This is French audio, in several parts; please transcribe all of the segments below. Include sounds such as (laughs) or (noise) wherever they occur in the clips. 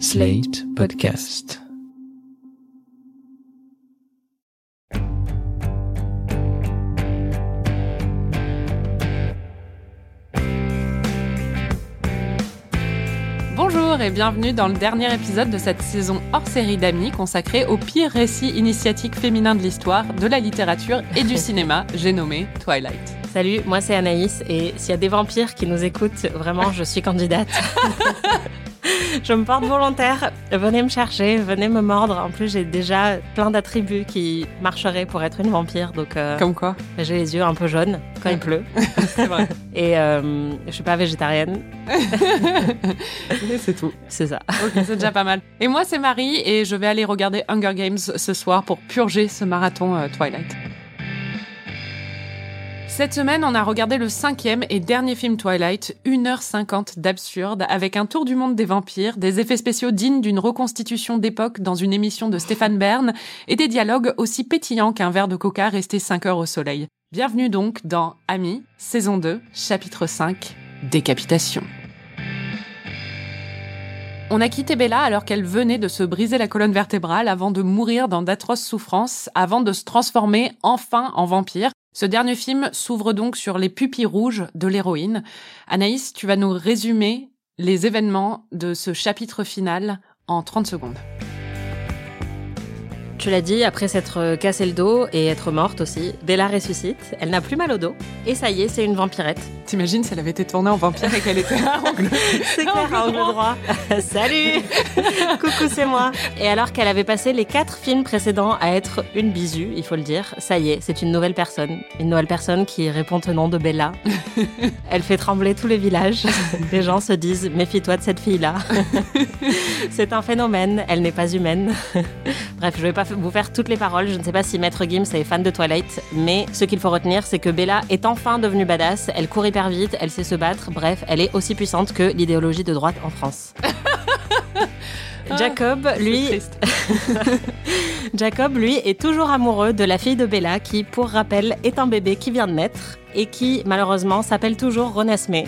Slate Podcast. Bonjour et bienvenue dans le dernier épisode de cette saison hors série d'amis consacrée au pire récit initiatique féminin de l'histoire, de la littérature et du (laughs) cinéma, j'ai nommé Twilight. Salut, moi c'est Anaïs et s'il y a des vampires qui nous écoutent, vraiment je suis candidate. (laughs) je me porte volontaire. Venez me chercher, venez me mordre. En plus, j'ai déjà plein d'attributs qui marcheraient pour être une vampire. Donc, euh, Comme quoi j'ai les yeux un peu jaunes quand il pleut. (laughs) C'est vrai. Et euh, je suis pas végétarienne. (laughs) C'est tout. C'est ça. Ok, c'est déjà pas mal. Et moi, c'est Marie et je vais aller regarder Hunger Games ce soir pour purger ce marathon euh, Twilight. Cette semaine, on a regardé le cinquième et dernier film Twilight, 1h50 d'absurde, avec un tour du monde des vampires, des effets spéciaux dignes d'une reconstitution d'époque dans une émission de Stéphane Bern, et des dialogues aussi pétillants qu'un verre de coca resté 5 heures au soleil. Bienvenue donc dans Ami, saison 2, chapitre 5, Décapitation. On a quitté Bella alors qu'elle venait de se briser la colonne vertébrale avant de mourir dans d'atroces souffrances, avant de se transformer enfin en vampire. Ce dernier film s'ouvre donc sur les pupilles rouges de l'héroïne. Anaïs, tu vas nous résumer les événements de ce chapitre final en 30 secondes. Tu l'as dit, après s'être cassé le dos et être morte aussi, Bella ressuscite. Elle n'a plus mal au dos. Et ça y est, c'est une vampirette. T'imagines si elle avait été tournée en vampire et qu'elle était à angle (laughs) C'est clair, à angle droit. (laughs) Salut (laughs) Coucou, c'est moi. Et alors qu'elle avait passé les quatre films précédents à être une bisu, il faut le dire, ça y est, c'est une nouvelle personne. Une nouvelle personne qui répond au nom de Bella. Elle fait trembler tous les villages. Les gens se disent méfie-toi de cette fille-là. c'est un phénomène, elle n'est pas humaine. Bref, je vais pas vous faire toutes les paroles. Je ne sais pas si Maître Gims est fan de Twilight, mais ce qu'il faut retenir, c'est que Bella est enfin devenue badass. Elle court hyper vite, elle sait se battre. Bref, elle est aussi puissante que l'idéologie de droite en France. (laughs) Jacob, lui, Triste. (laughs) Jacob, lui, est toujours amoureux de la fille de Bella qui, pour rappel, est un bébé qui vient de naître et qui, malheureusement, s'appelle toujours Renesmee.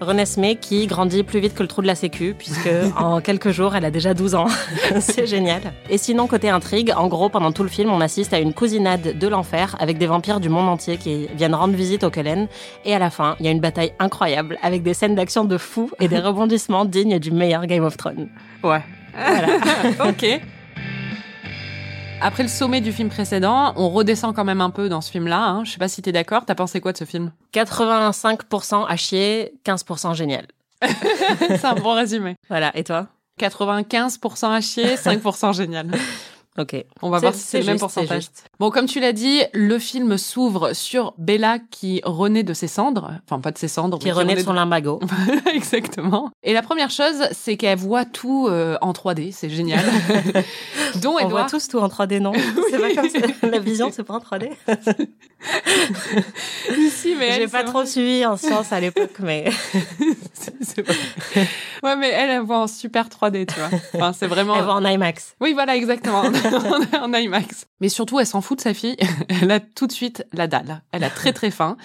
Renesmee qui grandit plus vite que le trou de la sécu puisque (laughs) en quelques jours, elle a déjà 12 ans. (laughs) C'est génial. Et sinon, côté intrigue, en gros, pendant tout le film, on assiste à une cousinade de l'enfer avec des vampires du monde entier qui viennent rendre visite au Cullen. Et à la fin, il y a une bataille incroyable avec des scènes d'action de fou et des (laughs) rebondissements dignes du meilleur Game of Thrones. Ouais. Voilà. ok. Après le sommet du film précédent, on redescend quand même un peu dans ce film-là. Hein. Je sais pas si t'es d'accord. T'as pensé quoi de ce film? 85% à chier, 15% génial. (laughs) C'est un bon résumé. Voilà, et toi? 95% à chier, 5% génial. (laughs) Ok. On va voir si c'est le même juste, pourcentage. Bon, comme tu l'as dit, le film s'ouvre sur Bella qui renaît de ses cendres. Enfin, pas de ses cendres. Qui mais renaît de son limbago. (laughs) Exactement. Et la première chose, c'est qu'elle voit tout euh, en 3D. C'est génial. (laughs) Dont On elle voit tous tout en 3D, non? (laughs) C'est pas comme ça. La vision, c'est pas en 3D. Si, mais J'ai pas trop suivi en sciences à l'époque, mais C'est-. Ouais, mais elle, elle voit en super 3D, tu vois. Enfin, c'est vraiment. elle voit en IMAX. Oui, voilà, exactement. (laughs) en IMAX. Mais surtout, elle s'en fout de sa fille. (laughs) Elle a tout de suite la dalle. Elle a très très faim.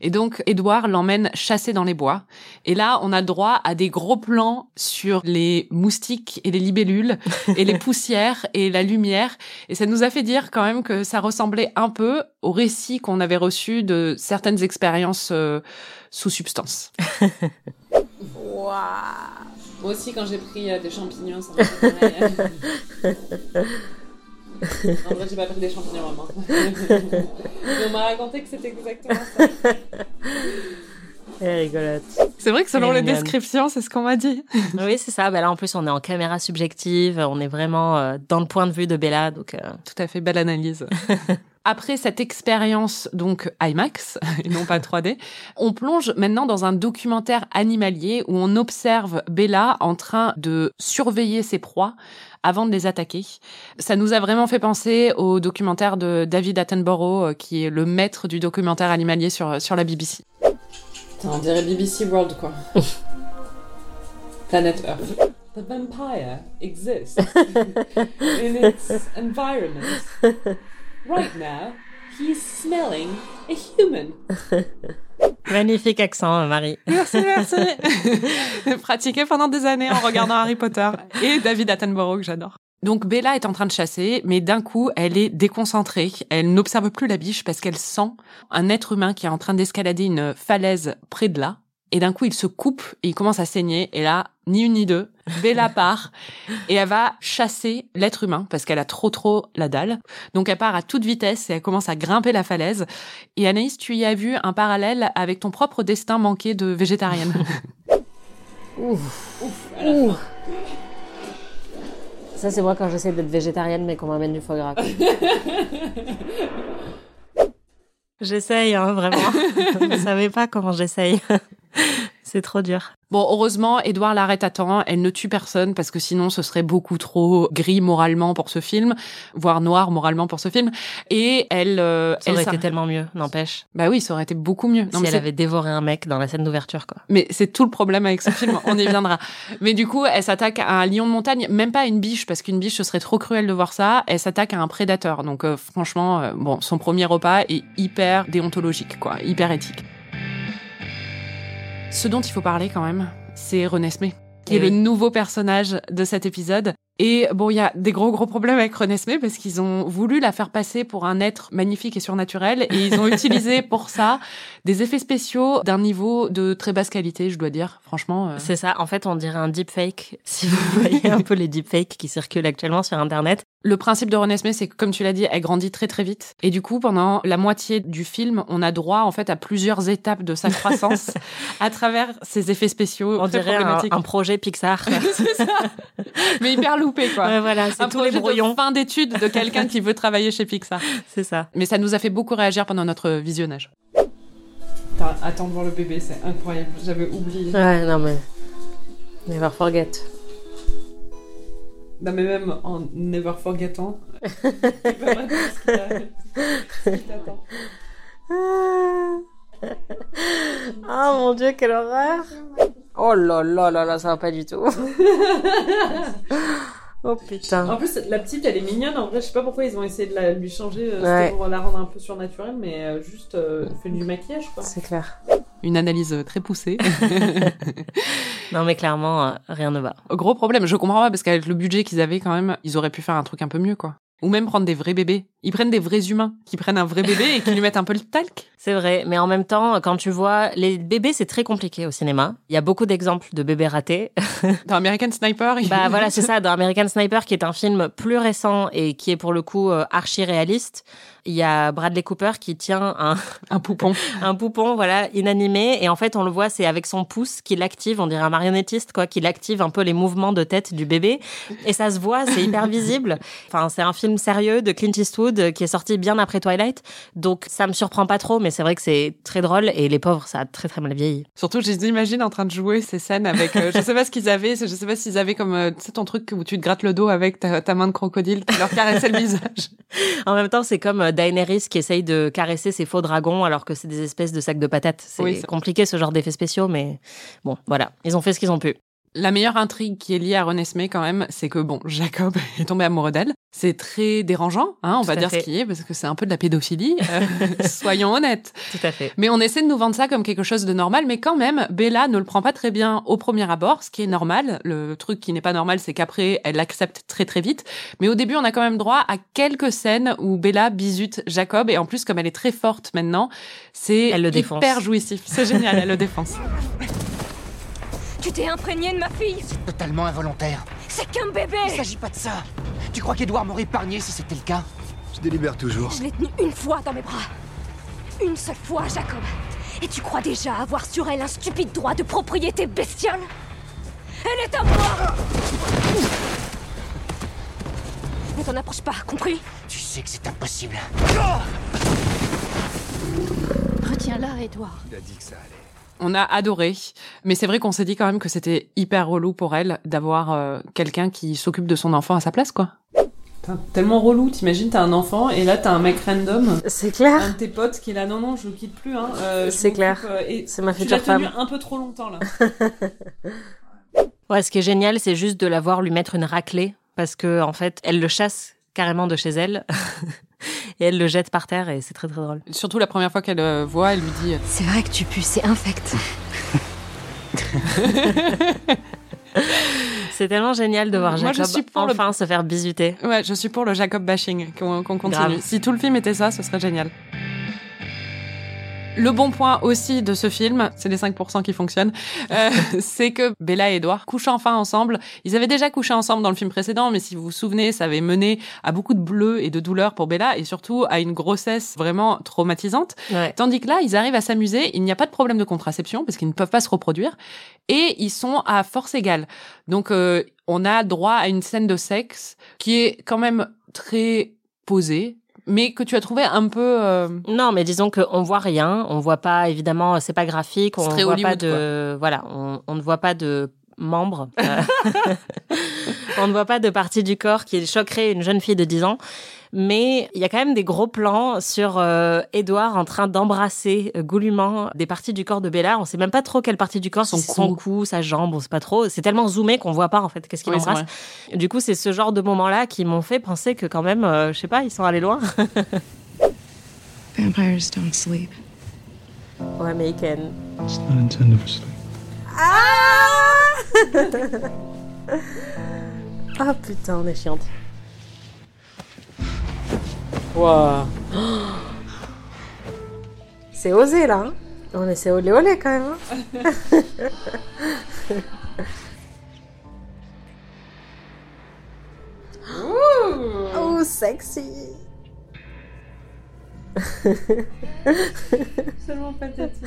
Et donc, Edouard l'emmène chasser dans les bois. Et là, on a droit à des gros plans sur les moustiques et les libellules et les (laughs) poussières et la lumière. Et ça nous a fait dire quand même que ça ressemblait un peu au récit qu'on avait reçu de certaines expériences euh, sous substance. Moi aussi, quand j'ai pris euh, des champignons, ça m'a. En vrai, j'ai pas pris des champignons, maman. Mais (laughs) on m'a raconté que c'était exactement ça. Elle est rigolote. C'est vrai que selon les descriptions, c'est ce qu'on m'a dit. (laughs) Oui, c'est ça. Bah là, en plus, on est en caméra subjective. On est vraiment euh, dans le point de vue de Bella. Donc, euh, Tout à fait, belle analyse. (laughs) Après cette expérience donc IMAX et non pas 3D, on plonge maintenant dans un documentaire animalier où on observe Bella en train de surveiller ses proies avant de les attaquer. Ça nous a vraiment fait penser au documentaire de David Attenborough, euh, qui est le maître du documentaire animalier sur, sur la BBC. on dirait BBC World, quoi. (laughs) Planet Earth. The vampire exists (laughs) in its environment. Right now, he's smelling a human. (laughs) Magnifique accent, Marie. Merci, merci. (laughs) Pratiqué pendant des années en regardant Harry Potter et David Attenborough que j'adore. Donc Bella est en train de chasser, mais d'un coup, elle est déconcentrée. Elle n'observe plus la biche parce qu'elle sent un être humain qui est en train d'escalader une falaise près de là. Et d'un coup, il se coupe et il commence à saigner. Et là, ni une ni deux, Bella (laughs) part et elle va chasser l'être humain parce qu'elle a trop trop la dalle. Donc elle part à toute vitesse et elle commence à grimper la falaise. Et Anaïs, tu y as vu un parallèle avec ton propre destin manqué de végétarienne. (laughs) Ouf. Ouf. Ça, c'est moi quand j'essaie d'être végétarienne, mais qu'on m'amène du foie gras. (laughs) J'essaye, hein, vraiment. Vous savez pas comment j'essaye. (laughs) c'est trop dur. Bon, heureusement, Edouard l'arrête à temps. Elle ne tue personne parce que sinon, ce serait beaucoup trop gris moralement pour ce film, voire noir moralement pour ce film. Et elle, euh, Ça aurait elle été tellement mieux, n'empêche. Bah oui, ça aurait été beaucoup mieux. Non, si mais elle c'est- avait dévoré un mec dans la scène d'ouverture, quoi. Mais c'est tout le problème avec ce film, on y viendra. (laughs) Mais du coup, elle s'attaque à un lion de montagne, même pas à une biche, parce qu'une biche, ce serait trop cruel de voir ça. Elle s'attaque à un prédateur. Donc euh, franchement, euh, bon, son premier repas est hyper déontologique, quoi, hyper éthique. Ce dont il faut parler quand même, c'est Renesmee, qui Eh est le oui. nouveau personnage de cet épisode. Et bon, il y a des gros gros problèmes avec Renesmee parce qu'ils ont voulu la faire passer pour un être magnifique et surnaturel et ils ont (laughs) utilisé pour ça des effets spéciaux d'un niveau de très basse qualité, je dois dire. Franchement, euh, C'est ça. En fait, on dirait un deepfake. (laughs) Si vous voyez un peu les deepfakes qui circulent actuellement sur Internet. le principe de Renesmee, c'est que comme tu l'as dit, elle grandit très très vite. Et du coup, pendant la moitié du film, on a droit en fait à plusieurs étapes de sa croissance (laughs) à travers ces effets spéciaux On dirait un projet Pixar. C'est ça. Mais hyper loupé quoi. Ouais, voilà, un c'est tous projet les brouillons. de fin d'études de quelqu'un qui veut travailler chez Pixar. (laughs) C'est ça. Mais ça nous a fait beaucoup réagir pendant notre visionnage. Attends de voir le bébé, c'est incroyable. J'avais oublié. Ouais, non mais. Never forget. Non, mais même en never forgettant. (laughs) Oh mon dieu, quelle horreur! Oh là là là là, ça va pas du tout. (laughs) oh putain. En plus, la petite, elle est mignonne. En vrai, je sais pas pourquoi ils ont essayé de la, lui changer. euh, Ouais. Pour la rendre un peu surnaturelle, mais euh, juste euh, fait du maquillage, quoi. C'est clair. Une analyse euh, très poussée. (laughs) Non mais clairement, euh, rien ne va. Gros problème. Je comprends pas parce qu'avec le budget qu'ils avaient quand même, ils auraient pu faire un truc un peu mieux, quoi. Ou même prendre des vrais bébés. Ils prennent des vrais humains qui prennent un vrai bébé et qui lui mettent un peu le talc. (laughs) C'est vrai, mais en même temps, quand tu vois les bébés, c'est très compliqué au cinéma. Il y a beaucoup d'exemples de bébés ratés. (laughs) Dans American Sniper, il- Bah voilà, (laughs) c'est ça, dans American Sniper, qui est un film plus récent et qui est pour le coup euh, archi réaliste. Il y a Bradley Cooper qui tient un, (laughs) un poupon. (laughs) un poupon, voilà, inanimé, et en fait, on le voit, c'est avec son pouce qu'il active, on dirait un marionnettiste, quoi, qu'il active un peu les mouvements de tête du bébé, et ça se voit, c'est hyper visible. Enfin, c'est un film sérieux de Clint Eastwood qui est sorti bien après Twilight, donc ça me surprend pas trop, mais c'est vrai que c'est très drôle, et les pauvres, ça a très très mal vieilli. Surtout, je les imagine en train de jouer ces scènes avec. euh, je sais pas ce qu'ils avaient. Je sais pas s'ils avaient comme. euh, tu sais, ton truc où tu te grattes le dos avec ta, ta main de crocodile qui leur caressait le visage. En même temps, c'est comme euh, Daenerys qui essaye de caresser ses faux dragons alors que c'est des espèces de sacs de patates. C'est Oui, compliqué ce genre d'effets spéciaux, mais bon, voilà. Ils ont fait ce qu'ils ont pu. La meilleure intrigue qui est liée à Renesmee quand même, c'est que bon, Jacob (laughs) est tombé amoureux d'elle. C'est très dérangeant, hein, on Tout va dire fait. ce qui est, parce que c'est un peu de la pédophilie. euh, (laughs) soyons honnêtes. Tout à fait. Mais on essaie de nous vendre ça comme quelque chose de normal, mais quand même, Bella ne le prend pas très bien au premier abord, ce qui est normal. Le truc qui n'est pas normal, c'est qu'après, elle l'accepte très très vite. Mais au début, on a quand même droit à quelques scènes où Bella bisute Jacob, et en plus, comme elle est très forte maintenant, c'est Elle le hyper jouissif. C'est génial, elle le défonce. (laughs) Tu t'es imprégné de ma fille Totalement involontaire. C'est qu'un bébé Il s'agit pas de ça. Tu crois qu'Edouard m'aurait épargné si c'était le cas? Je délibère toujours. Je l'ai tenue une fois dans mes bras. Une seule fois, Jacob. Et tu crois déjà avoir sur elle un stupide droit de propriété bestiale? Elle est à moi Ne t'en approche pas, compris? Tu sais que c'est impossible. Retiens-la, Edouard. Il a dit que ça allait. On a adoré, mais c'est vrai qu'on s'est dit quand même que c'était hyper relou pour elle d'avoir euh, quelqu'un qui s'occupe de son enfant à sa place, quoi. Tellement relou, t'imagines, t'as un enfant et là t'as un mec random, C'est clair. un de tes potes qui est là, non, non, je le quitte plus, hein. euh, C'est clair. euh, et C'est ma tu future tenu femme. un peu trop longtemps là. (laughs) Ouais, ce qui est génial, c'est juste de la voir lui mettre une raclée parce que en fait, elle le chasse carrément de chez elle. (laughs) et elle le jette par terre et c'est très très drôle. Surtout la première fois qu'elle euh, voit, elle lui dit C'est vrai que tu pues, c'est infect. (laughs) C'est tellement génial de voir Moi, je Jacob suis pour le- enfin se faire bisuter. Ouais, je suis pour le Jacob bashing, qu'on continue. Grave. Si tout le film était ça, ce serait génial. Le bon point aussi de ce film, c'est les 5% qui fonctionnent, euh, (laughs) c'est que Bella et Edward couchent enfin ensemble. Ils avaient déjà couché ensemble dans le film précédent, mais si vous vous souvenez, ça avait mené à beaucoup de bleu et de douleur pour Bella et surtout à une grossesse vraiment traumatisante. Ouais. Tandis que là, ils arrivent à s'amuser, il n'y a pas de problème de contraception parce qu'ils ne peuvent pas se reproduire et ils sont à force égale. Donc euh, on a droit à une scène de sexe qui est quand même très posée, mais que tu as trouvé un peu euh, Non, mais disons qu'on voit rien, on voit pas évidemment, c'est pas graphique, on voit pas de voilà, on, on ne voit pas de membres. (laughs) (laughs) On ne voit pas de partie du corps qui choquerait une jeune fille de 10 ans. Mais il y a quand même des gros plans sur euh, Edouard en train d'embrasser euh, goulûment des parties du corps de Bella. On sait même pas trop quelle partie du corps, Son si c'est son cou. cou, sa jambe, on sait pas trop. C'est tellement zoomé qu'on voit pas en fait qu'est-ce qu'il oui, embrasse. Du coup, c'est ce genre de moments-là qui m'ont fait penser que quand même, euh, je sais pas, ils sont allés loin. (laughs) Vampires don't sleep. ouais, mais ils can. It's not intended for sleep. Ah (laughs) putain, on est chiante. Wow. (gasps) C'est osé là. hein on essaie olé olé quand même. hein. (laughs) oh, sexy. (laughs) Tellement pathétique.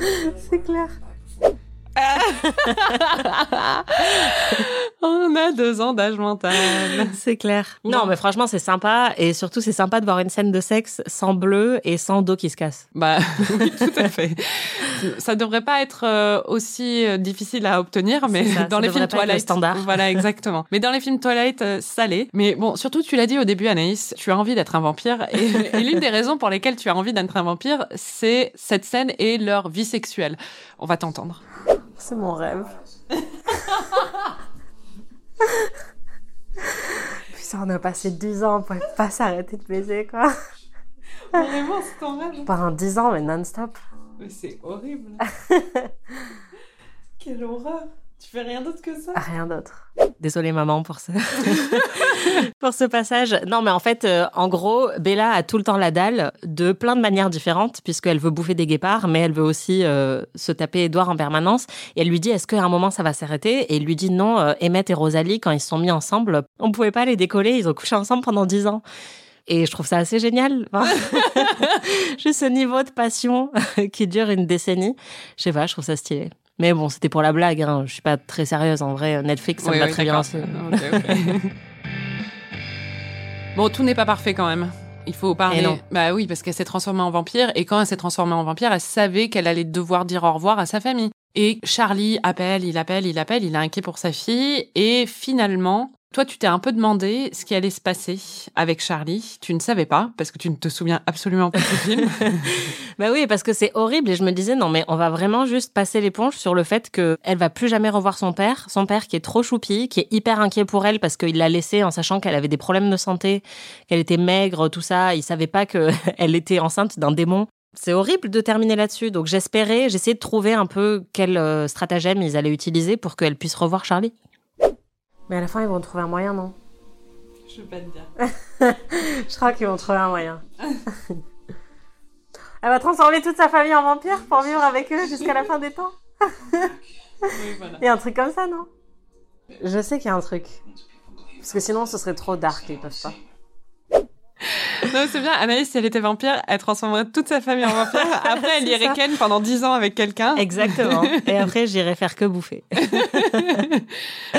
C'est clair. (laughs) On a deux ans d'âge mental. C'est clair. Non, mais franchement, c'est sympa. Et surtout, c'est sympa de voir une scène de sexe sans bleu et sans dos qui se casse. Bah (laughs) oui, tout à fait. Ça devrait pas être euh, aussi euh, difficile à obtenir, mais ça, dans ça les films pas être le Twilight, standard. voilà (laughs) exactement. Mais dans les films Twilight, euh, ça l'est. Mais bon, surtout tu l'as dit au début, Anaïs, tu as envie d'être un vampire, et, et l'une des raisons pour lesquelles tu as envie d'être un vampire, c'est cette scène et leur vie sexuelle. On va t'entendre. C'est mon rêve. (laughs) Putain, on a passé 10 ans, on pouvait pas s'arrêter de baiser, quoi. Vraiment, c'est ton rêve. Pendant 10 ans, mais non-stop. Mais c'est horrible. (laughs) Quelle horreur. Tu fais rien d'autre que ça? Rien d'autre. Désolée maman pour ce (laughs) pour ce passage. Non mais en fait euh, en gros Bella a tout le temps la dalle de plein de manières différentes puisqu'elle veut bouffer des guépards mais elle veut aussi euh, se taper Edouard en permanence et elle lui dit est-ce qu'à un moment ça va s'arrêter? Et il lui dit non euh, Emmett et Rosalie quand ils se sont mis ensemble on pouvait pas les décoller ils ont couché ensemble pendant 10 ans. Et je trouve ça assez génial. Enfin, (laughs) Juste ce niveau de passion (laughs) qui dure une décennie. Je sais pas, je trouve ça stylé. Mais bon, c'était pour la blague. Hein. Je suis pas très sérieuse en vrai. Netflix, ça Oui, me va oui, très bien. ok. (laughs) bon, tout n'est pas parfait quand même. Il faut parler. Non. Bah oui, parce qu'elle s'est transformée en vampire et quand elle s'est transformée en vampire, elle savait qu'elle allait devoir dire au revoir à sa famille. Et Charlie appelle, il appelle, il appelle, il est inquiet pour sa fille et finalement, toi tu t'es un peu demandé ce qui allait se passer avec Charlie. Tu ne savais pas parce que tu ne te souviens absolument pas ce (laughs) film. Bah oui, parce que c'est horrible. Et je me disais, non, mais on va vraiment juste passer l'éponge sur le fait qu'elle va plus jamais revoir son père. Son père qui est trop choupi, qui est hyper inquiet pour elle parce qu'il l'a laissée en sachant qu'elle avait des problèmes de santé, qu'elle était maigre, tout ça. Il savait pas qu'elle (laughs) était enceinte d'un démon. C'est horrible de terminer là-dessus. Donc j'espérais, j'essayais de trouver un peu quel euh, stratagème ils allaient utiliser pour qu'elle puisse revoir Charlie. Mais à la fin, ils vont trouver un moyen, non? Je veux pas te dire. (laughs) Je crois qu'ils vont trouver un moyen. (laughs) Elle va transformer toute sa famille en vampire pour vivre avec eux jusqu'à la fin des temps? Oui, voilà. Il y a un truc comme ça, non? Je sais qu'il y a un truc. Parce que sinon, ce serait trop dark, ils peuvent pas. (laughs) Non, c'est bien. Anaïs, si elle était vampire, elle transformerait toute sa famille en vampire. (laughs) Après, elle irait ken pendant 10 ans avec quelqu'un. Exactement. (laughs) Et après, j'irai faire que bouffer.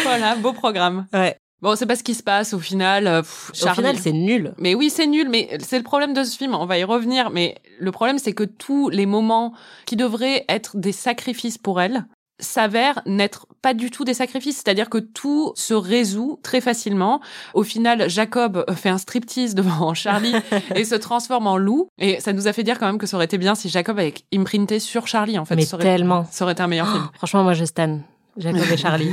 voilà, beau programme. Ouais. Bon, c'est pas ce qui se passe au final. euh, pff, Au final, c'est nul. Mais oui, c'est nul, mais c'est le problème de ce film, on va y revenir, mais le problème c'est que tous les moments qui devraient être des sacrifices pour elle s'avèrent n'être pas du tout des sacrifices, c'est-à-dire que tout se résout très facilement. Au final, Jacob fait un striptease devant (laughs) Charlie et se transforme en loup, et ça nous a fait dire quand même que ça aurait été bien si Jacob avait imprinté sur Charlie, en fait. Mais ça aurait, tellement. Ça aurait été un meilleur film. Franchement, moi, je stan. Jacob et Charlie.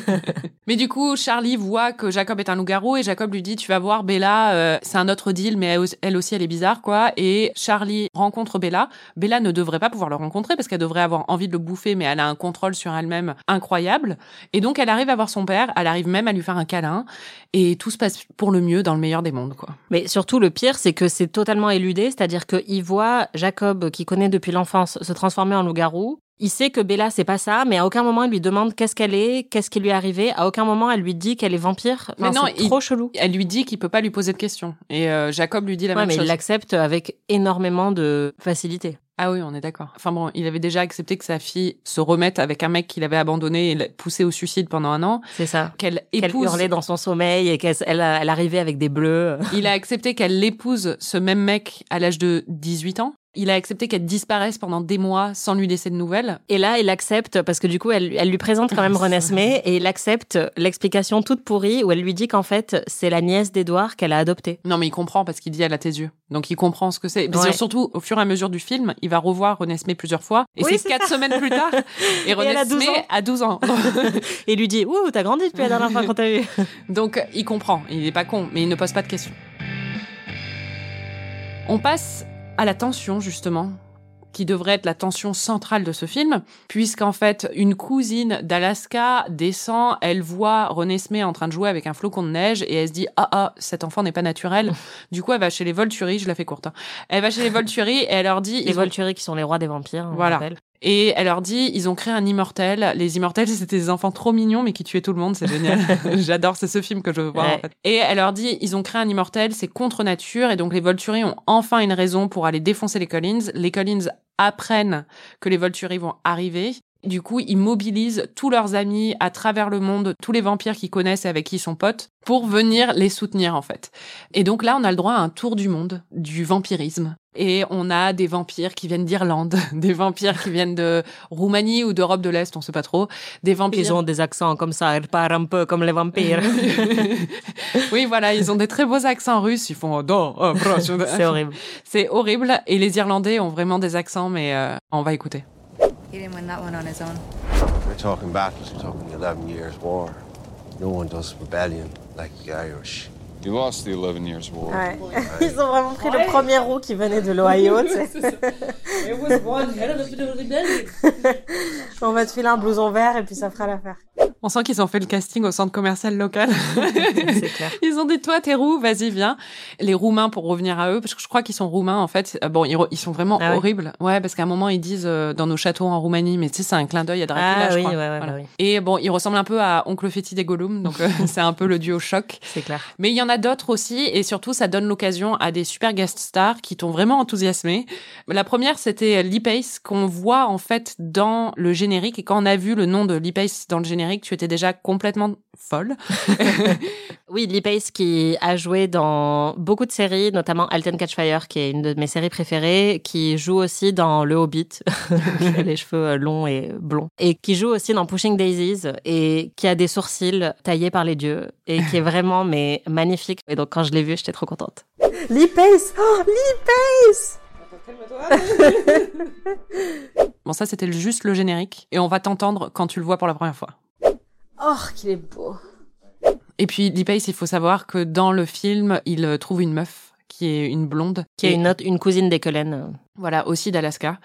(laughs) Mais du coup, Charlie voit que Jacob est un loup-garou et Jacob lui dit, tu vas voir Bella, euh, c'est un autre deal, mais elle aussi- elle est bizarre, quoi. Et Charlie rencontre Bella. Bella ne devrait pas pouvoir le rencontrer parce qu'elle devrait avoir envie de le bouffer, mais elle a un contrôle sur elle-même incroyable. Et donc, elle arrive à voir son père, elle arrive même à lui faire un câlin et tout se passe pour le mieux dans le meilleur des mondes, quoi. Mais surtout, le pire, c'est que c'est totalement éludé, c'est-à-dire qu'il voit Jacob, qui connaît depuis l'enfance, se transformer en loup-garou. Il sait que Bella, c'est pas ça, mais à aucun moment, il lui demande qu'est-ce qu'elle est, qu'est-ce qui lui est arrivé. À aucun moment, elle lui dit qu'elle est vampire. Mais Enfin, non, c'est il- trop chelou. Elle lui dit qu'il peut pas lui poser de questions. Et euh, Jacob lui dit la Ouais, même mais il chose. l'accepte avec énormément de facilité. Ah oui, on est d'accord. Enfin bon, il avait déjà accepté que sa fille se remette avec un mec qu'il avait abandonné et poussé au suicide pendant un an. C'est ça. Qu'elle Qu'elle épouse. hurlait dans son sommeil et qu'elle elle, elle arrivait avec des bleus. Il a accepté qu'elle l'épouse ce même mec à l'âge de 18 ans. Il a accepté qu'elle disparaisse pendant des mois sans lui laisser de nouvelles. Et là, il accepte, parce que du coup, elle, elle lui présente quand même (laughs) Renesmee, et il accepte l'explication toute pourrie où elle lui dit qu'en fait, c'est la nièce d'Edouard qu'elle a adoptée. Non, mais il comprend parce qu'il dit elle a tes yeux. Donc il comprend ce que c'est. Mais Ouais. surtout, au fur et à mesure du film, il va revoir Renesmee plusieurs fois. Et Oui, c'est quatre semaines plus tard. (laughs) Et elle a 12 Renesmee ans. a 12 ans. (laughs) Et il lui dit Ouh, t'as grandi depuis la dernière fois qu'on t'a vu. Donc il comprend, il n'est pas con, mais il ne pose pas de questions. On passe à la tension, justement, qui devrait être la tension centrale de ce film, puisqu'en fait, une cousine d'Alaska descend, elle voit Renesmee en train de jouer avec un flocon de neige, et elle se dit « Ah ah, cet enfant n'est pas naturel (laughs) ». Du coup, elle va chez les Volturi, je la fais courte, hein. elle va chez les Volturi, et elle leur dit... Les ont- Volturi qui sont les rois des vampires. Voilà. rappelle. Et elle leur dit, ils ont créé un immortel. Les immortels, (laughs) c'était des enfants trop mignons, mais qui tuaient tout le monde. C'est génial. (laughs) J'adore, c'est ce film que je veux voir. Ouais. En fait. Et elle leur dit, ils ont créé un immortel, c'est contre nature. Et donc, les Volturi ont enfin une raison pour aller défoncer les Collins. Les Collins apprennent que les Volturi vont arriver. Du coup, ils mobilisent tous leurs amis à travers le monde, tous les vampires qu'ils connaissent et avec qui ils sont potes, pour venir les soutenir, en fait. Et donc là, on a le droit à un tour du monde, du vampirisme. Et on a des vampires qui viennent d'Irlande, (laughs) des vampires qui viennent de Roumanie ou d'Europe de l'Est, on sait pas trop. Des vampires. Ils ont des accents comme ça, ils parlent un peu comme les vampires. (laughs) oui, voilà, ils ont des très beaux accents russes. Ils font oh, oh, (laughs) c'est horrible. C'est horrible. Et les Irlandais ont vraiment des accents, mais euh, on va écouter. He didn't win that one on his own. We're talking battles, we're talking 11 years' war. No one does rebellion like the Irish. You lost the 11 years war. Ouais. (laughs) Ils ont vraiment pris le premier roux qui venait de l'Ohio. (laughs) (laughs) On va te filer un blouson vert et puis ça fera l'affaire. On sent qu'ils ont fait le casting au centre commercial local. Clair. (laughs) Ils ont dit toi t'es roux, vas-y viens. Les Roumains pour revenir à eux parce que je crois qu'ils sont roumains en fait. Euh, Bon ils, sont vraiment Ah horribles. Ouais parce qu'à un moment ils disent euh, dans nos châteaux en Roumanie mais tu sais c'est un clin d'œil à Dracula Ah je oui, crois. ouais, ouais, Voilà. bah oui. Et bon ils ressemblent un peu à Oncle Fetty des Gollum donc euh, (laughs) c'est un peu le duo choc. C'est clair. Mais il y en a d'autres aussi, et surtout, ça donne l'occasion à des super guest stars qui t'ont vraiment enthousiasmé. La première, c'était Lee Pace, qu'on voit en fait dans le générique. Et quand on a vu le nom de Lee Pace dans le générique, tu étais déjà complètement folle. (laughs) Oui, Lee Pace qui a joué dans beaucoup de séries, notamment Alten Catch Fire, qui est une de mes séries préférées, qui joue aussi dans Le Hobbit, (laughs) les cheveux euh, longs et blonds, et qui joue aussi dans Pushing Daisies, et qui a des sourcils taillés par les dieux, et qui est vraiment (laughs) mais magnifique. Et donc quand je l'ai vu, j'étais trop contente. Lee Pace Oh, Lee Pace Bon, ça, c'était juste le générique. Et on va t'entendre quand tu le vois pour la première fois. Oh, qu'il est beau Et puis, Lee Pace, il faut savoir que dans le film, il euh, trouve une meuf qui est une blonde. Qui est une, autre, une cousine d'Ekelen. Voilà, aussi d'Alaska.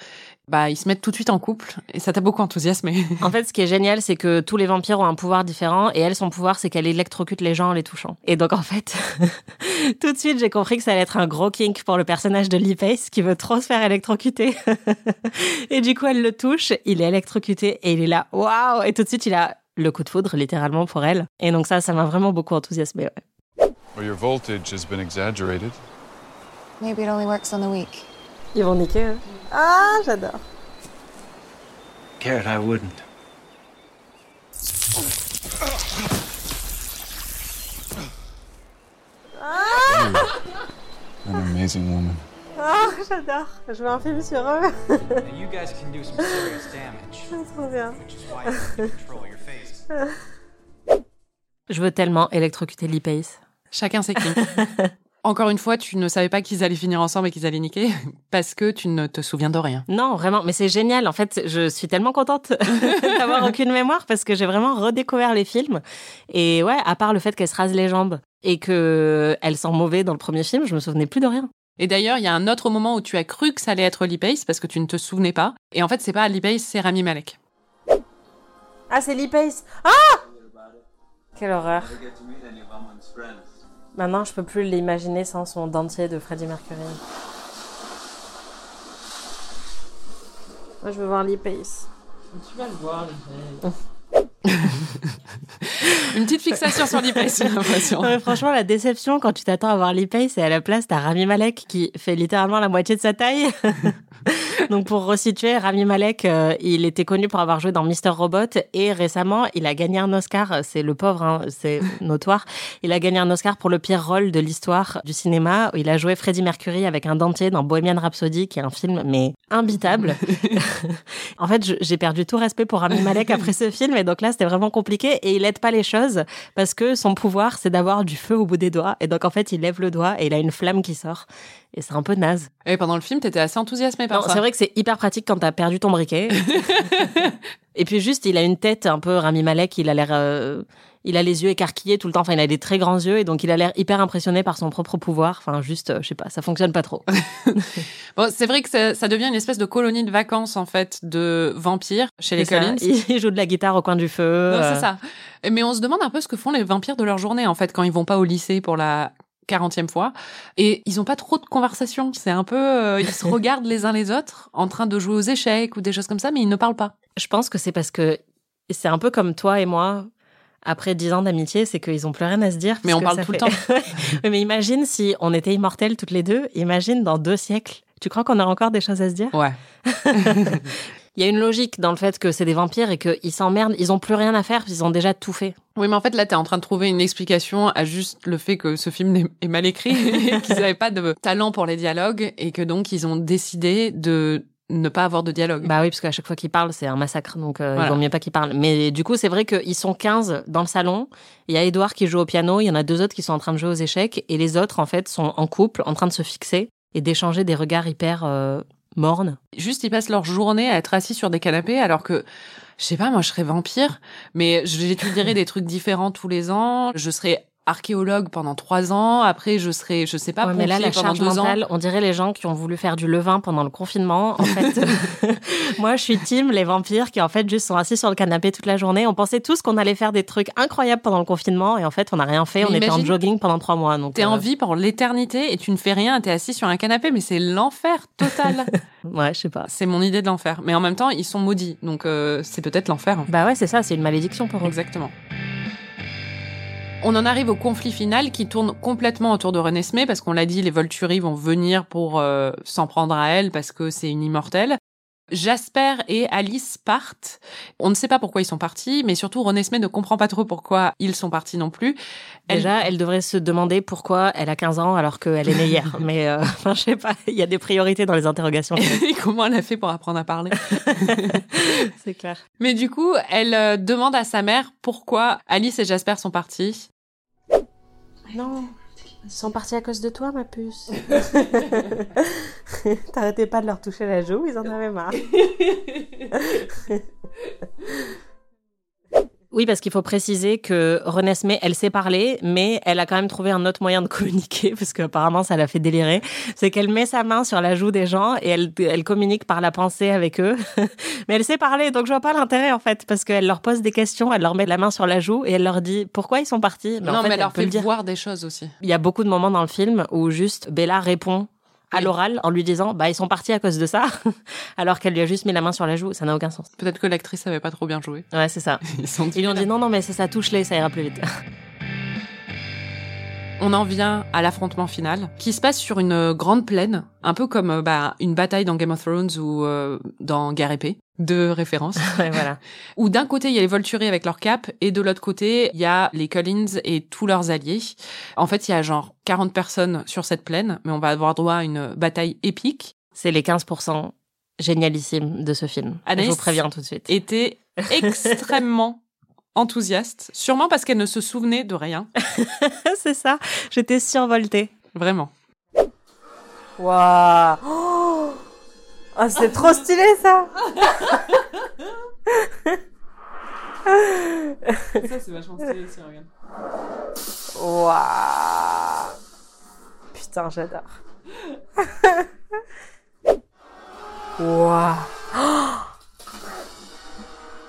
Bah, ils se mettent tout de suite en couple. Et ça t'a beaucoup enthousiasmé. En fait, ce qui est génial, c'est que tous les vampires ont un pouvoir différent et elle, son pouvoir, c'est qu'elle électrocute les gens en les touchant. Et donc, en fait, (laughs) tout de suite, j'ai compris que ça allait être un gros kink pour le personnage de Lee Pace qui veut trop se faire électrocuter. (laughs) et du coup, elle le touche, il est électrocuté et il est là, waouh! Et tout de suite, il a le coup de foudre, littéralement, pour elle. Et donc, ça, ça m'a vraiment beaucoup enthousiasmé. ouais. Well, your voltage has been exaggerated. Maybe it only works on the weak. Ils vont niquer, eux. Ah, j'adore. Garrett, I wouldn't. An amazing woman. Ah, j'adore. Je veux un film sur eux. you guys can do some serious damage, (laughs) Trop bien. which is why you have to control your. Je veux tellement électrocuter Lee Pace. Chacun ses kinks. (laughs) Encore une fois, tu ne savais pas qu'ils allaient finir ensemble et qu'ils allaient niquer parce que tu ne te souviens de rien. Non, vraiment, mais c'est génial. En fait, je suis tellement contente (laughs) d'avoir aucune mémoire parce que j'ai vraiment redécouvert les films. Et ouais, à part le fait qu'elle se rase les jambes et que elle sent mauvais dans le premier film, je me souvenais plus de rien. Et d'ailleurs, il y a un autre moment où tu as cru que ça allait être Lee Pace parce que tu ne te souvenais pas. Et en fait, c'est pas Lee Pace, c'est Rami Malek. Ah, c'est Lee Pace. Ah Quelle horreur. Maintenant, je peux plus l'imaginer sans son dentier de Freddie Mercury. Moi, je veux voir Lee Pace. Tu vas le voir, (laughs) Une petite fixation sur Lee Pace, j'ai l'impression. Franchement, la déception quand tu t'attends à voir Lee Pace et à la place, t'as Rami Malek qui fait littéralement la moitié de sa taille. (laughs) Donc, pour resituer, Rami Malek, euh, il était connu pour avoir joué dans Mister Robot et récemment, il a gagné un Oscar. C'est le pauvre, hein, c'est (laughs) notoire. Il a gagné un Oscar pour le pire rôle de l'histoire du cinéma. Il a joué Freddie Mercury avec un dentier dans Bohemian Rhapsody, qui est un film, mais imbitable. (laughs) en fait, j'ai perdu tout respect pour Rami Malek (laughs) après ce film et donc là, c'était vraiment compliqué et il aide pas les choses parce que son pouvoir, c'est d'avoir du feu au bout des doigts et donc en fait, il lève le doigt et il a une flamme qui sort et c'est un peu naze. Et pendant le film, t'étais assez enthousiasmé par Non, ça. c'est vrai que c'est hyper pratique quand t'as perdu ton briquet. (laughs) et puis juste, il a une tête un peu Rami Malek, il a l'air... euh, il a les yeux écarquillés tout le temps, enfin il a des très grands yeux et donc il a l'air hyper impressionné par son propre pouvoir. Enfin juste, euh, je sais pas, ça fonctionne pas trop. (laughs) Bon, c'est vrai que ça, ça devient une espèce de colonie de vacances, en fait, de vampires chez les C'est. Collins. (laughs) Il, il joue de la guitare au coin du feu. Non, euh, c'est ça. Mais on se demande un peu ce que font les vampires de leur journée, en fait, quand ils vont pas au lycée pour la 40e fois. Et ils ont pas trop de conversation. C'est un peu, euh, ils se (laughs) regardent les uns les autres en train de jouer aux échecs ou des choses comme ça, mais ils ne parlent pas. Je pense que c'est parce que c'est un peu comme toi et moi. Après dix ans d'amitié, c'est qu'ils ont plus rien à se dire. Mais on parle tout le (laughs) Ouais, mais imagine si on était immortels toutes les deux. Imagine dans deux siècles. Tu crois qu'on a encore des choses à se dire? Ouais. (laughs) Il y a une logique dans le fait que c'est des vampires et qu'ils s'emmerdent. Ils ont plus rien à faire qu'ils ont déjà tout fait. Oui, mais en fait, là, t'es en train de trouver une explication à juste le fait que ce film est- est mal écrit, (laughs) et qu'ils n'avaient pas de talent pour les dialogues, et que donc ils ont décidé de ne pas avoir de dialogue. Bah oui, parce qu'à chaque fois qu'ils parlent, c'est un massacre. Donc euh, Voilà. il vaut mieux pas qu'ils parlent. Mais du coup, c'est vrai qu'ils sont 15 dans le salon. Il y a Edouard qui joue au piano. Il y en a deux autres qui sont en train de jouer aux échecs. Et les autres, en fait, sont en couple, en train de se fixer et d'échanger des regards hyper euh, mornes. Juste, ils passent leur journée à être assis sur des canapés, alors que, je sais pas, moi, je serais vampire, mais j'étudierais des trucs différents tous les ans. Je serais archéologue pendant trois ans. Après, je serais, je sais pas, Ouais, mais là, la pendant deux ans. mentale, on dirait les gens qui ont voulu faire du levain pendant le confinement. En fait, (laughs) moi, je suis team les vampires qui, en fait, juste sont assis sur le canapé toute la journée. On pensait tous qu'on allait faire des trucs incroyables pendant le confinement et en fait, on n'a rien fait. Mais on était en jogging pendant trois mois. Donc, T'es euh, en vie pour l'éternité et tu ne fais rien, t'es assis sur un canapé, mais c'est l'enfer total. (laughs) Ouais, je sais pas. c'est mon idée de l'enfer. Mais en même temps, ils sont maudits, donc euh, c'est peut-être l'enfer. Bah ouais, c'est ça, c'est une malédiction pour eux. Exactement. On en arrive au conflit final qui tourne complètement autour de Renesmee parce qu'on l'a dit, les Volturi vont venir pour euh, s'en prendre à elle parce que c'est une immortelle. Jasper et Alice partent. On ne sait pas pourquoi ils sont partis, mais surtout Renesmee ne comprend pas trop pourquoi ils sont partis non plus. Elle- Déjà, elle devrait se demander pourquoi elle a 15 ans alors qu'elle est née hier. (laughs) Mais euh, (laughs) enfin, je sais pas, il y a des priorités dans les interrogations. (laughs) Et comment elle a fait pour apprendre à parler? C'est clair. Mais du coup, elle euh, demande à sa mère pourquoi Alice et Jasper sont partis. Non, ils sont partis à cause de toi, ma puce. (laughs) T'arrêtais pas de leur toucher la joue, ils en avaient marre. (laughs) Oui, parce qu'il faut préciser que Renesmee, elle sait parler, mais elle a quand même trouvé un autre moyen de (laughs) communiquer, parce qu'apparemment ça l'a fait délirer. C'est qu'elle met sa main sur la joue des gens et elle, elle communique par la pensée avec eux. (laughs) mais elle sait parler, donc je vois pas l'intérêt en fait, parce qu'elle leur pose des questions, elle leur met la main sur la joue et elle leur dit pourquoi ils sont partis? non, en fait, mais elle leur peut fait le dire. voir des choses aussi. Il y a beaucoup de moments dans le film où juste Bella répond à Oui. l'oral en lui disant bah ils sont partis à cause de ça (laughs) alors qu'elle lui a juste mis la main sur la joue. Ça n'a aucun sens. Peut-être que l'actrice avait pas trop bien joué. ouais c'est ça. (laughs) Ils sont ils lui ont dit non non mais c'est ça touche-les ça ira plus vite. (laughs) On en vient à l'affrontement final, qui se passe sur une euh, grande plaine, un peu comme euh, bah, une bataille dans Game of Thrones ou euh, dans Guerre épée, de référence. (laughs) ouais voilà où d'un côté il y a les Volturi avec leur cap et de l'autre côté il y a les Collins et tous leurs alliés. En fait, il y a genre 40 personnes sur cette plaine, mais on va avoir droit à une bataille épique. c'est les 15% génialissimes de ce film Anaïs je vous préviens tout de suite Était (laughs) extrêmement enthousiaste, sûrement parce qu'elle ne se souvenait de rien. (laughs) c'est ça j'étais survoltée Vraiment. Waouh oh, c'est trop stylé ça Ça, c'est vachement stylé, si regarde. Waouh Putain, j'adore. (laughs) Waouh Oh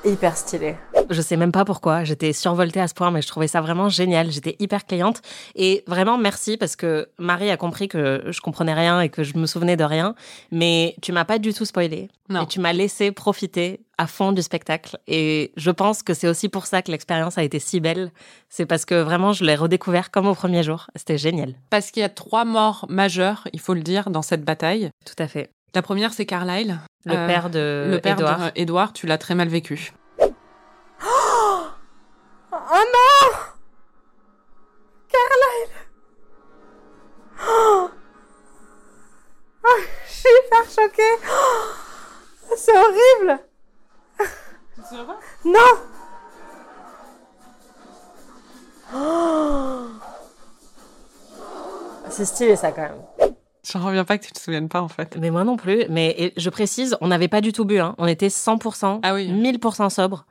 Hyper stylé. Je sais même pas pourquoi, j'étais survoltée à ce point, mais je trouvais ça vraiment génial. J'étais hyper cliente. Et vraiment, merci parce que Marie a compris que je comprenais rien et que je me souvenais de rien. Mais tu m'as pas du tout spoilé. Non. Et tu m'as laissé profiter à fond du spectacle. Et je pense que c'est aussi pour ça que l'expérience a été si belle. C'est parce que vraiment, je l'ai redécouvert comme au premier jour. C'était génial. Parce qu'il y a trois morts majeures, il faut le dire, dans cette bataille. Tout à fait. La première, c'est Carlyle. Le Euh, père de le père Edward. de Edward, tu l'as très mal vécu. (gasps) Oh non Carlyle oh (gasps) Oh, Je suis hyper choquée Oh, (gasps) C'est horrible Non Oh C'est stylé ça quand même. J'en reviens pas que tu te souviennes pas, en fait. Mais moi non plus. Mais je précise, on n'avait pas du tout bu. Hein. On était 100%, Ah oui. 1000% sobre.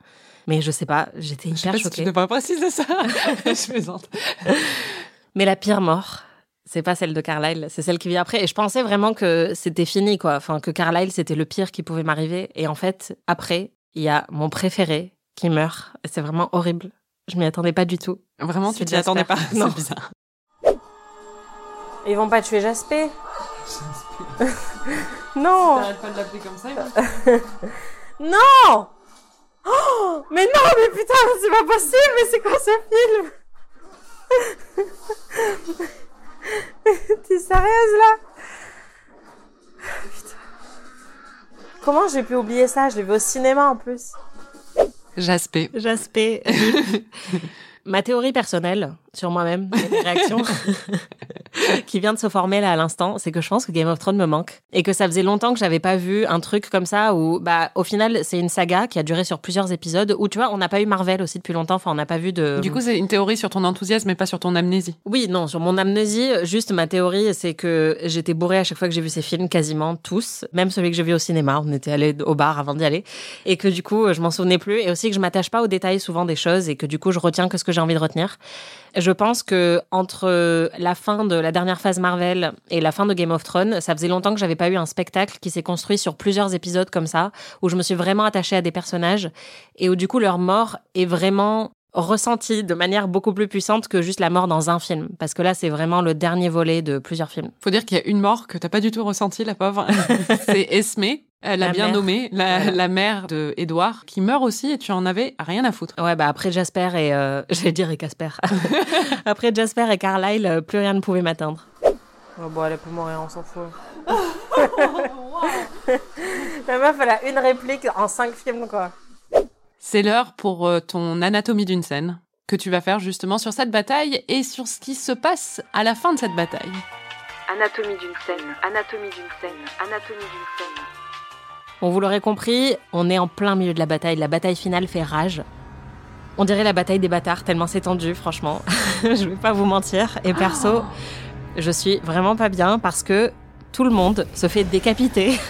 Mais je sais pas, j'étais Je sais hyper pas si tu choquée. devrais préciser ça. (laughs) je plaisante. (laughs) Mais la pire mort, c'est pas celle de Carlyle, c'est celle qui vient après. Et je pensais vraiment que c'était fini, quoi. Enfin, que Carlyle, c'était le pire qui pouvait m'arriver. Et en fait, après, il y a mon préféré qui meurt. Et C'est vraiment horrible. Je m'y attendais pas du tout. Vraiment, tu t'y Jasper. attendais pas. (laughs) Non. C'est bizarre. Ils vont pas tuer Jaspé (laughs) Non pas de l'appeler comme ça. (laughs) Non Oh Mais non, mais putain, c'est pas possible, mais c'est quoi ce film? (laughs) T'es sérieuse là? Putain. Comment j'ai pu oublier ça? Je l'ai vu au cinéma en plus. Jaspé. Jaspé. Ma théorie personnelle sur moi-même, et mes (laughs) réactions, (laughs) qui vient de se former là à l'instant, c'est que je pense que Game of Thrones me manque et que ça faisait longtemps que j'avais pas vu un truc comme ça où, bah, au final, c'est une saga qui a duré sur plusieurs épisodes où, tu vois, on n'a pas eu Marvel aussi depuis longtemps. Enfin, on n'a pas vu de. Du coup, c'est une théorie sur ton enthousiasme, mais pas sur ton amnésie. Oui, non, sur mon amnésie, juste ma théorie, c'est que j'étais bourrée à chaque fois que j'ai vu ces films, quasiment tous, même celui que j'ai vu au cinéma, on était allé au bar avant d'y aller, et que du coup, je m'en souvenais plus, et aussi que je m'attache pas aux détails souvent des choses, et que du coup, je retiens que ce que j'ai envie de retenir. Je pense que entre la fin de la dernière phase Marvel et la fin de Game of Thrones, ça faisait longtemps que j'avais pas eu un spectacle qui s'est construit sur plusieurs épisodes comme ça, où je me suis vraiment attachée à des personnages, et où du coup, leur mort est vraiment ressenti de manière beaucoup plus puissante que juste la mort dans un film. Parce que là, c'est vraiment le dernier volet de plusieurs films. Faut dire qu'il y a une mort que t'as pas du tout ressentie, la pauvre. (laughs) c'est Esme. Elle l'a La bien mère. nommée, la, Voilà. la mère de Edouard, qui meurt aussi et tu en avais rien à foutre. Ouais, bah après Jasper et... Euh, (laughs) J'allais dire et Casper. (laughs) après Jasper et Carlyle, euh, plus rien ne pouvait m'atteindre. Oh bon, elle peut mourir, on s'en fout. (laughs) La meuf, elle a une réplique en cinq films, quoi. C'est l'heure pour euh, ton anatomie d'une scène que tu vas faire justement sur cette bataille et sur ce qui se passe à la fin de cette bataille. Anatomie d'une scène, anatomie d'une scène, anatomie d'une scène. Bon, vous l'aurez compris, on est en plein milieu de la bataille. La bataille finale fait rage. On dirait la bataille des bâtards, tellement c'est tendu, franchement. (laughs) je vais pas vous mentir. Et perso, je suis vraiment pas bien parce que tout le monde se fait décapiter.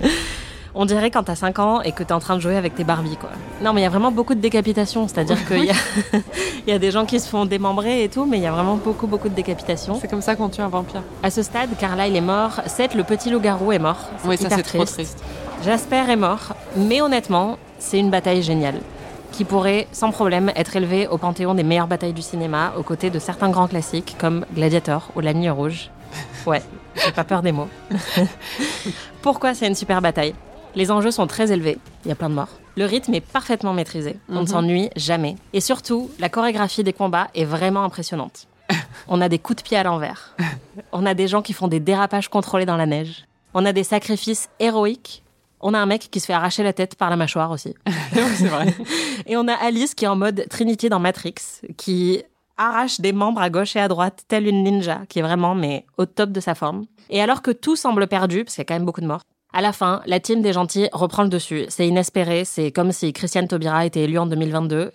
(laughs) On dirait quand t'as 5 ans et que t'es en train de jouer avec tes Barbies, quoi. Non, mais il y a vraiment beaucoup de décapitations. C'est-à-dire (laughs) qu'il y, a... il (laughs) y a des gens qui se font démembrer et tout, mais il y a vraiment beaucoup, beaucoup de décapitations. C'est comme ça qu'on tue un vampire. À ce stade, Carlyle est mort. Seth, le petit loup-garou, est mort. Oui, ça c'est trop triste. Jasper est mort, mais honnêtement, c'est une bataille géniale qui pourrait sans problème être élevée au panthéon des meilleures batailles du cinéma aux côtés de certains grands classiques comme Gladiator ou La Nuit Rouge. Ouais, j'ai pas peur des mots. (laughs) Pourquoi c'est une super bataille? Les enjeux sont très élevés, il y a plein de morts. Le rythme est parfaitement maîtrisé, on ne Mhm. s'ennuie jamais. Et surtout, la chorégraphie des combats est vraiment impressionnante. (laughs) On a des coups de pied à l'envers. On a des gens qui font des dérapages contrôlés dans la neige. On a des sacrifices héroïques. On a un mec qui se fait arracher la tête par la mâchoire aussi. (laughs) c'est vrai. (laughs) Et on a Alice qui est en mode Trinity dans Matrix, qui arrache des membres à gauche et à droite, telle une ninja, qui est vraiment mais au top de sa forme. Et alors que tout semble perdu, parce qu'il y a quand même beaucoup de morts, à la fin, la team des gentils reprend le dessus. C'est inespéré, c'est comme si Christiane Taubira était élue en 2022,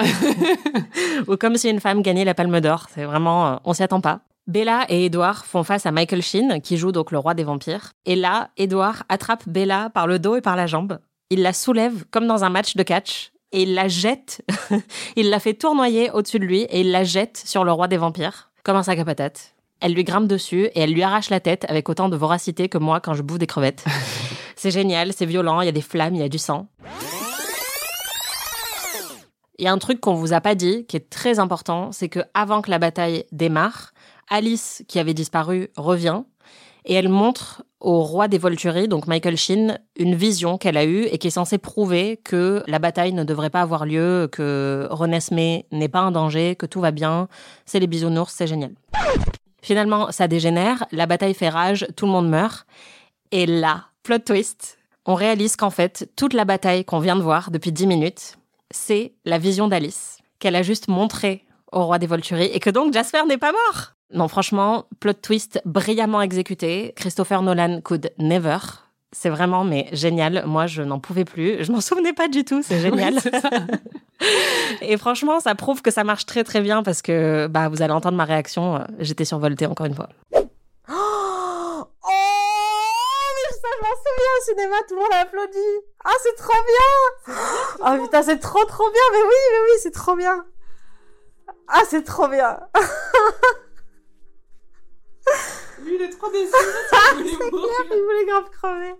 (laughs) ou comme si une femme gagnait la Palme d'Or. C'est vraiment, euh, on s'y attend pas. Bella et Edward font face à Michael Sheen, qui joue donc le roi des vampires. Et là, Edward attrape Bella par le dos et par la jambe. Il la soulève comme dans un match de catch et il la jette. (laughs) il la fait tournoyer au-dessus de lui et il la jette sur le roi des vampires, comme un sac à patates. Elle lui grimpe dessus et elle lui arrache la tête avec autant de voracité que moi quand je bouffe des crevettes. (laughs) c'est génial, c'est violent, il y a des flammes, il y a du sang. Il y a un truc qu'on vous a pas dit, qui est très important, c'est que avant que la bataille démarre, Alice, qui avait disparu, revient et elle montre au roi des Volturi, donc Michael Sheen, une vision qu'elle a eue et qui est censée prouver que la bataille ne devrait pas avoir lieu, que Renesmee n'est pas un danger, que tout va bien, c'est les bisounours, c'est génial. Finalement, ça dégénère, la bataille fait rage, tout le monde meurt. Et là, plot twist, on réalise qu'en fait, toute la bataille qu'on vient de voir depuis 10 minutes, c'est la vision d'Alice, qu'elle a juste montrée au roi des Volturi, et que donc Jasper n'est pas mort. Non, franchement, plot twist brillamment exécuté. Christopher Nolan could never. C'est vraiment mais génial. Moi, je n'en pouvais plus. Je m'en souvenais pas du tout. C'est (laughs) génial. (laughs) Et franchement, ça prouve que ça marche très très bien parce que bah vous allez entendre ma réaction. J'étais survoltée encore une fois. Oh, mais ça, je m'en souviens au cinéma, tout le monde a applaudi. Ah, c'est trop bien. Oh putain, c'est trop trop bien. Mais oui, mais oui, c'est trop bien. Ah, c'est trop bien. (laughs) Lui, il est trop déçu. (laughs) il voulait grave crever.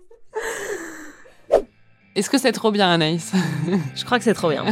Est-ce que c'est trop bien, Anaïs? (laughs) Je crois que c'est trop bien.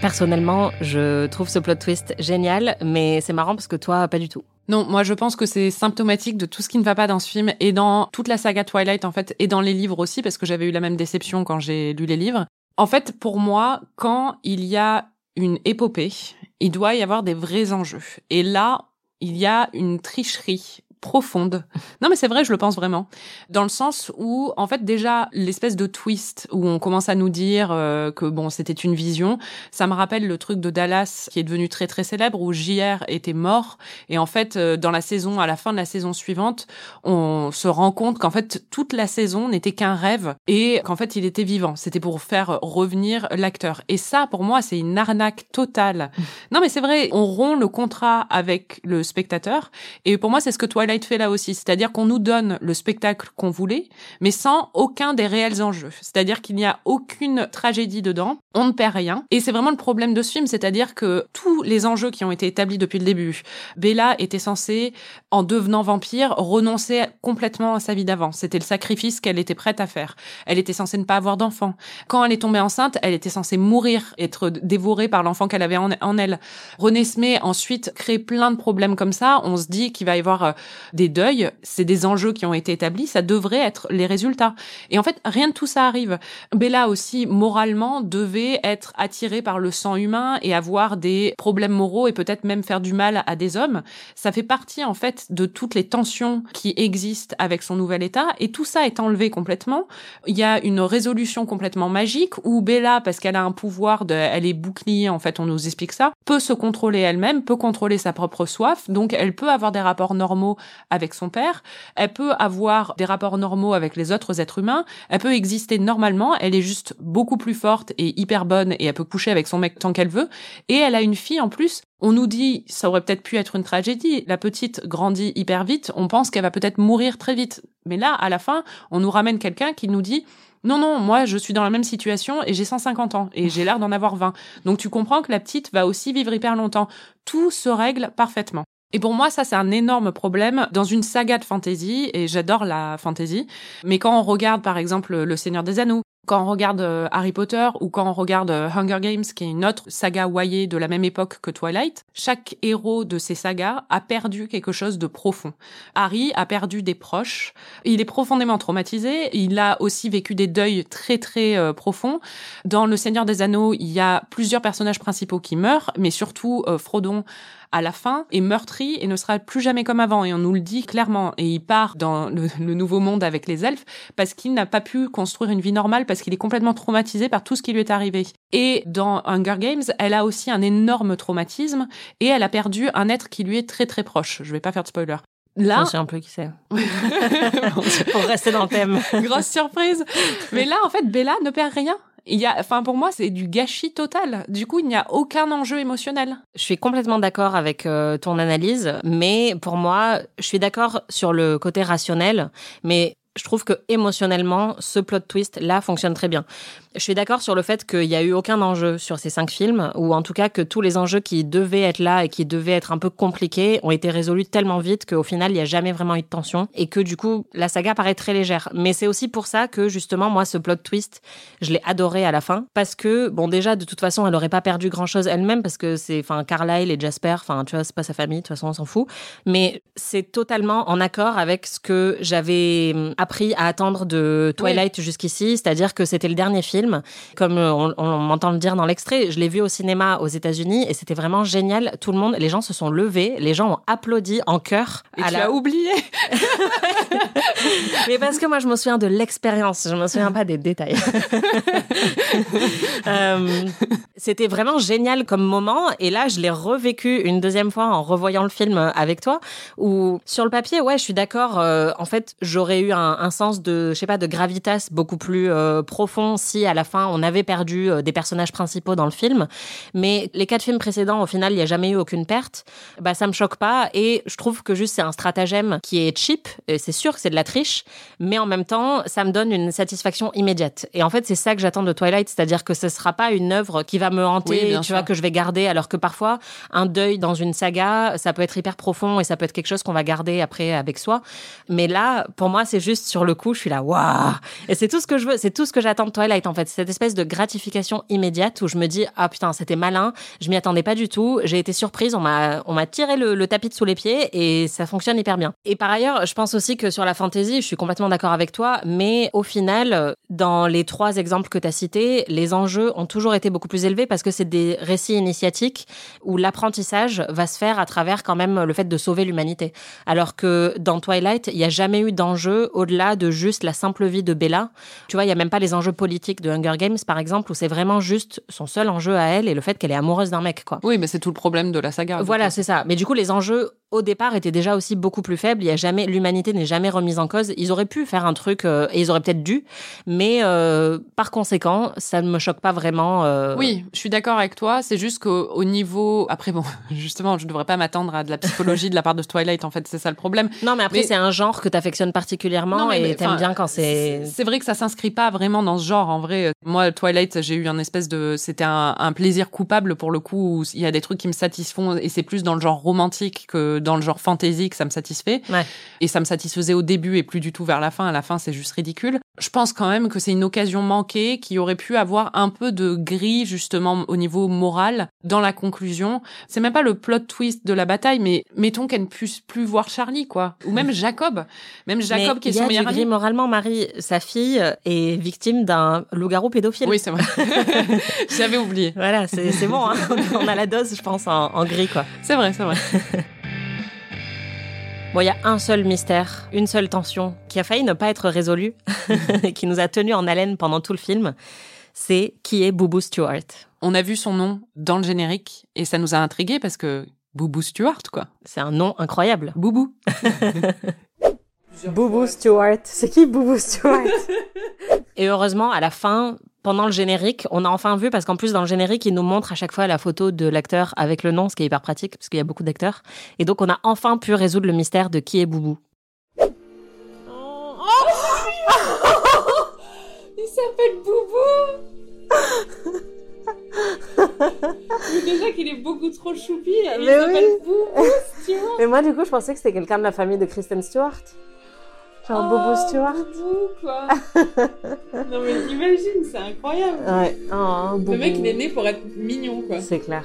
Personnellement, je trouve ce plot twist génial, mais c'est marrant parce que toi, pas du tout. Non, moi je pense que c'est symptomatique de tout ce qui ne va pas dans ce film et dans toute la saga Twilight en fait et dans les livres aussi parce que j'avais eu la même déception quand j'ai lu les livres. En fait, pour moi, quand il y a une épopée, il doit y avoir des vrais enjeux. Et là, il y a une tricherie profonde. Non mais c'est vrai, je le pense vraiment. Dans le sens où en fait déjà l'espèce de twist où on commence à nous dire euh, que bon, c'était une vision, ça me rappelle le truc de Dallas qui est devenu très très célèbre où JR était mort et en fait euh, dans la saison à la fin de la saison suivante, on se rend compte qu'en fait toute la saison n'était qu'un rêve et qu'en fait il était vivant. C'était pour faire revenir l'acteur. Et ça pour moi, c'est une arnaque totale. (laughs) non mais c'est vrai, on rompt le contrat avec le spectateur et pour moi c'est ce que Twilight fait là aussi, c'est-à-dire qu'on nous donne le spectacle qu'on voulait, mais sans aucun des réels enjeux. C'est-à-dire qu'il n'y a aucune tragédie dedans, on ne perd rien. Et c'est vraiment le problème de ce film, c'est-à-dire que tous les enjeux qui ont été établis depuis le début, Bella était censée, en devenant vampire, renoncer complètement à sa vie d'avant. C'était le sacrifice qu'elle était prête à faire. Elle était censée ne pas avoir d'enfant. Quand elle est tombée enceinte, elle était censée mourir, être dévorée par l'enfant qu'elle avait en, elle. René ensuite crée plein de problèmes comme ça. On se dit qu'il va y avoir euh, des deuils, c'est des enjeux qui ont été établis, ça devrait être les résultats. Et en fait, rien de tout ça arrive. Bella aussi, moralement, devait être attirée par le sang humain et avoir des problèmes moraux et peut-être même faire du mal à des hommes. Ça fait partie, en fait, de toutes les tensions qui existent avec son nouvel état et tout ça est enlevé complètement. Il y a une résolution complètement magique où Bella, parce qu'elle a un pouvoir de, elle est bouclier, en fait, on nous explique ça, peut se contrôler elle-même, peut contrôler sa propre soif, donc elle peut avoir des rapports normaux avec son père, elle peut avoir des rapports normaux avec les autres êtres humains, elle peut exister normalement, elle est juste beaucoup plus forte et hyper bonne et elle peut coucher avec son mec tant qu'elle veut, et elle a une fille en plus on nous dit, ça aurait peut-être pu être une tragédie. La petite grandit hyper vite. On pense qu'elle va peut-être mourir très vite. Mais là, à la fin, on nous ramène quelqu'un qui nous dit, non, non, moi, je suis dans la même situation et j'ai 150 ans et j'ai l'air d'en avoir 20. Donc tu comprends que la petite va aussi vivre hyper longtemps. Tout se règle parfaitement. Et pour moi, ça, c'est un énorme problème dans une saga de fantasy, et j'adore la fantasy. Mais quand on regarde, par exemple, Le Seigneur des Anneaux, quand on regarde euh, Harry Potter ou quand on regarde euh, Hunger Games, qui est une autre saga wayée de la même époque que Twilight, chaque héros de ces sagas a perdu quelque chose de profond. Harry a perdu des proches, il est profondément traumatisé, il a aussi vécu des deuils très très euh, profonds. Dans Le Seigneur des Anneaux, il y a plusieurs personnages principaux qui meurent, mais surtout Frodon à la fin est meurtri et ne sera plus jamais comme avant. Et on nous le dit clairement. Et il part dans le, le nouveau monde avec les elfes parce qu'il n'a pas pu construire une vie normale parce qu'il est complètement traumatisé par tout ce qui lui est arrivé. Et dans Hunger Games, elle a aussi un énorme traumatisme et elle a perdu un être qui lui est très très proche. Je vais pas faire de spoiler. Là, Je sais un peu qui c'est. (laughs) Pour rester dans le thème. Grosse surprise. Mais là, en fait, Bella ne perd rien. Il y a, enfin, pour moi, c'est du gâchis total. Du coup, il n'y a aucun enjeu émotionnel. Je suis complètement d'accord avec euh, ton analyse, mais pour moi, je suis d'accord sur le côté rationnel, mais je trouve que émotionnellement, ce plot twist là fonctionne très bien. Je suis d'accord sur le fait qu'il n'y a eu aucun enjeu sur ces cinq films, ou en tout cas que tous les enjeux qui devaient être là et qui devaient être un peu compliqués ont été résolus tellement vite qu'au final, il n'y a jamais vraiment eu de tension et que du coup, la saga paraît très légère. Mais c'est aussi pour ça que justement, moi, ce plot twist, je l'ai adoré à la fin parce que, bon, déjà, de toute façon, elle n'aurait pas perdu grand chose elle-même parce que c'est, enfin, Carlyle et Jasper, enfin, tu vois, c'est pas sa famille, de toute façon, on s'en fout. Mais c'est totalement en accord avec ce que j'avais hum, appris à attendre de Twilight jusqu'ici, c'est-à-dire que c'était le dernier film comme on, on m'entend le dire dans l'extrait, je l'ai vu au cinéma aux États-Unis et c'était vraiment génial. Tout le monde, les gens se sont levés, les gens ont applaudi en chœur. Et à tu la- as oublié. (laughs) Mais parce que moi, je me souviens de l'expérience, je me souviens pas des détails. (laughs) Euh, c'était vraiment génial comme moment. Et là, je l'ai revécu une deuxième fois en revoyant le film avec toi. Où sur le papier, ouais, je suis d'accord. euh, en fait, j'aurais eu un, un sens de, je sais pas, de gravitas beaucoup plus euh, profond si à la fin on avait perdu euh, des personnages principaux dans le film. Mais les quatre films précédents, au final, il n'y a jamais eu aucune perte. Bah, ça me choque pas. Et je trouve que juste c'est un stratagème qui est cheap. C'est sûr que c'est de la triche, mais en même temps, ça me donne une satisfaction immédiate. Et en fait, c'est ça que j'attends de Twilight, c'est-à-dire que ce sera pas une œuvre qui va me hanter, Oui, tu vois, que je vais garder, alors que parfois, un deuil dans une saga, ça peut être hyper profond et ça peut être quelque chose qu'on va garder après avec soi. Mais là, pour moi, c'est juste sur le coup, je suis là, waouh! Et c'est tout ce que je veux, c'est tout ce que j'attends de Twilight, en fait. Cette espèce de gratification immédiate où je me dis, ah putain, c'était malin, je m'y attendais pas du tout, j'ai été surprise, on m'a, on m'a tiré le, tapis de sous les pieds et ça fonctionne hyper bien. Et par ailleurs, je pense aussi que sur la fantasy, je suis complètement d'accord avec toi, mais au final, dans les trois exemples que tu as cités, les enjeux ont toujours été beaucoup plus élevés parce que c'est des récits initiatiques où l'apprentissage va se faire à travers quand même le fait de sauver l'humanité. Alors que dans Twilight, il n'y a jamais eu d'enjeu au-delà de juste la simple vie de Bella. Tu vois, il n'y a même pas les enjeux politiques de Hunger Games, par exemple, où c'est vraiment juste son seul enjeu à elle et le fait qu'elle est amoureuse d'un mec, quoi. Oui, mais c'est tout le problème de la saga. Voilà, c'est ça. Mais du coup, les enjeux au départ étaient déjà aussi beaucoup plus faibles. Il y a jamais, l'humanité n'est jamais remise en cause. Ils auraient pu faire un truc euh, et ils auraient peut-être dû, mais euh, par conséquent, ça ne me choque pas vraiment. euh, Oui, je suis d'accord avec toi. C'est juste qu'au au niveau. Après, bon, (laughs) justement, je ne devrais pas m'attendre à de la psychologie de la part de Twilight, en fait, c'est ça le problème. Non, mais après, c'est un genre que tu affectionnes particulièrement Non, mais- et t'aimes bien quand c'est. C'est vrai que ça s'inscrit pas vraiment dans ce genre. En vrai, moi, Twilight, j'ai eu un espèce de, c'était un, un plaisir coupable pour le coup. Où il y a des trucs qui me satisfont et c'est plus dans le genre romantique que dans le genre fantasy que ça me satisfait. Ouais. Et ça me satisfaisait au début et plus du tout vers la fin. À la fin, c'est juste ridicule. Je pense quand même que c'est une occasion manquée qui aurait pu avoir un peu de gris justement au niveau moral dans la conclusion. C'est même pas le plot twist de la bataille, mais mettons qu'elle ne puisse plus voir Charlie, quoi. Ou même (laughs) Jacob. Même Jacob Mais qui est son meilleur ami. moralement, Marie, sa fille est victime d'un loup-garou pédophile. Oui, c'est vrai. (laughs) (laughs) J'avais oublié. Voilà, c'est c'est bon, hein. on a la dose, je pense, en, en gris, quoi. C'est vrai, c'est vrai. Bon, il y a un seul mystère, une seule tension qui a failli ne pas être résolue, et (laughs) qui nous a tenus en haleine pendant tout le film. C'est qui est Boubou Stewart On a vu son nom dans le générique et ça nous a intrigués parce que Boubou Stewart, quoi. C'est un nom incroyable. Boubou. (laughs) Boubou Stewart. C'est qui Boubou Stewart Et heureusement, à la fin, pendant le générique, on a enfin vu, parce qu'en plus, dans le générique, il nous montre à chaque fois la photo de l'acteur avec le nom, ce qui est hyper pratique, parce qu'il y a beaucoup d'acteurs. Et donc, on a enfin pu résoudre le mystère de qui est Boubou. Il s'appelle Boubou Déjà qu'il est beaucoup trop choupi, et il Mais s'appelle oui. Boubou Stewart. Mais moi, du coup, je pensais que c'était quelqu'un de la famille de Kristen Stewart. Genre Boubou Stewart. Boubou, quoi. (laughs) non mais imagine, c'est incroyable. Ouais. Oh, Boubou. Le mec, il est né pour être mignon, quoi. C'est clair.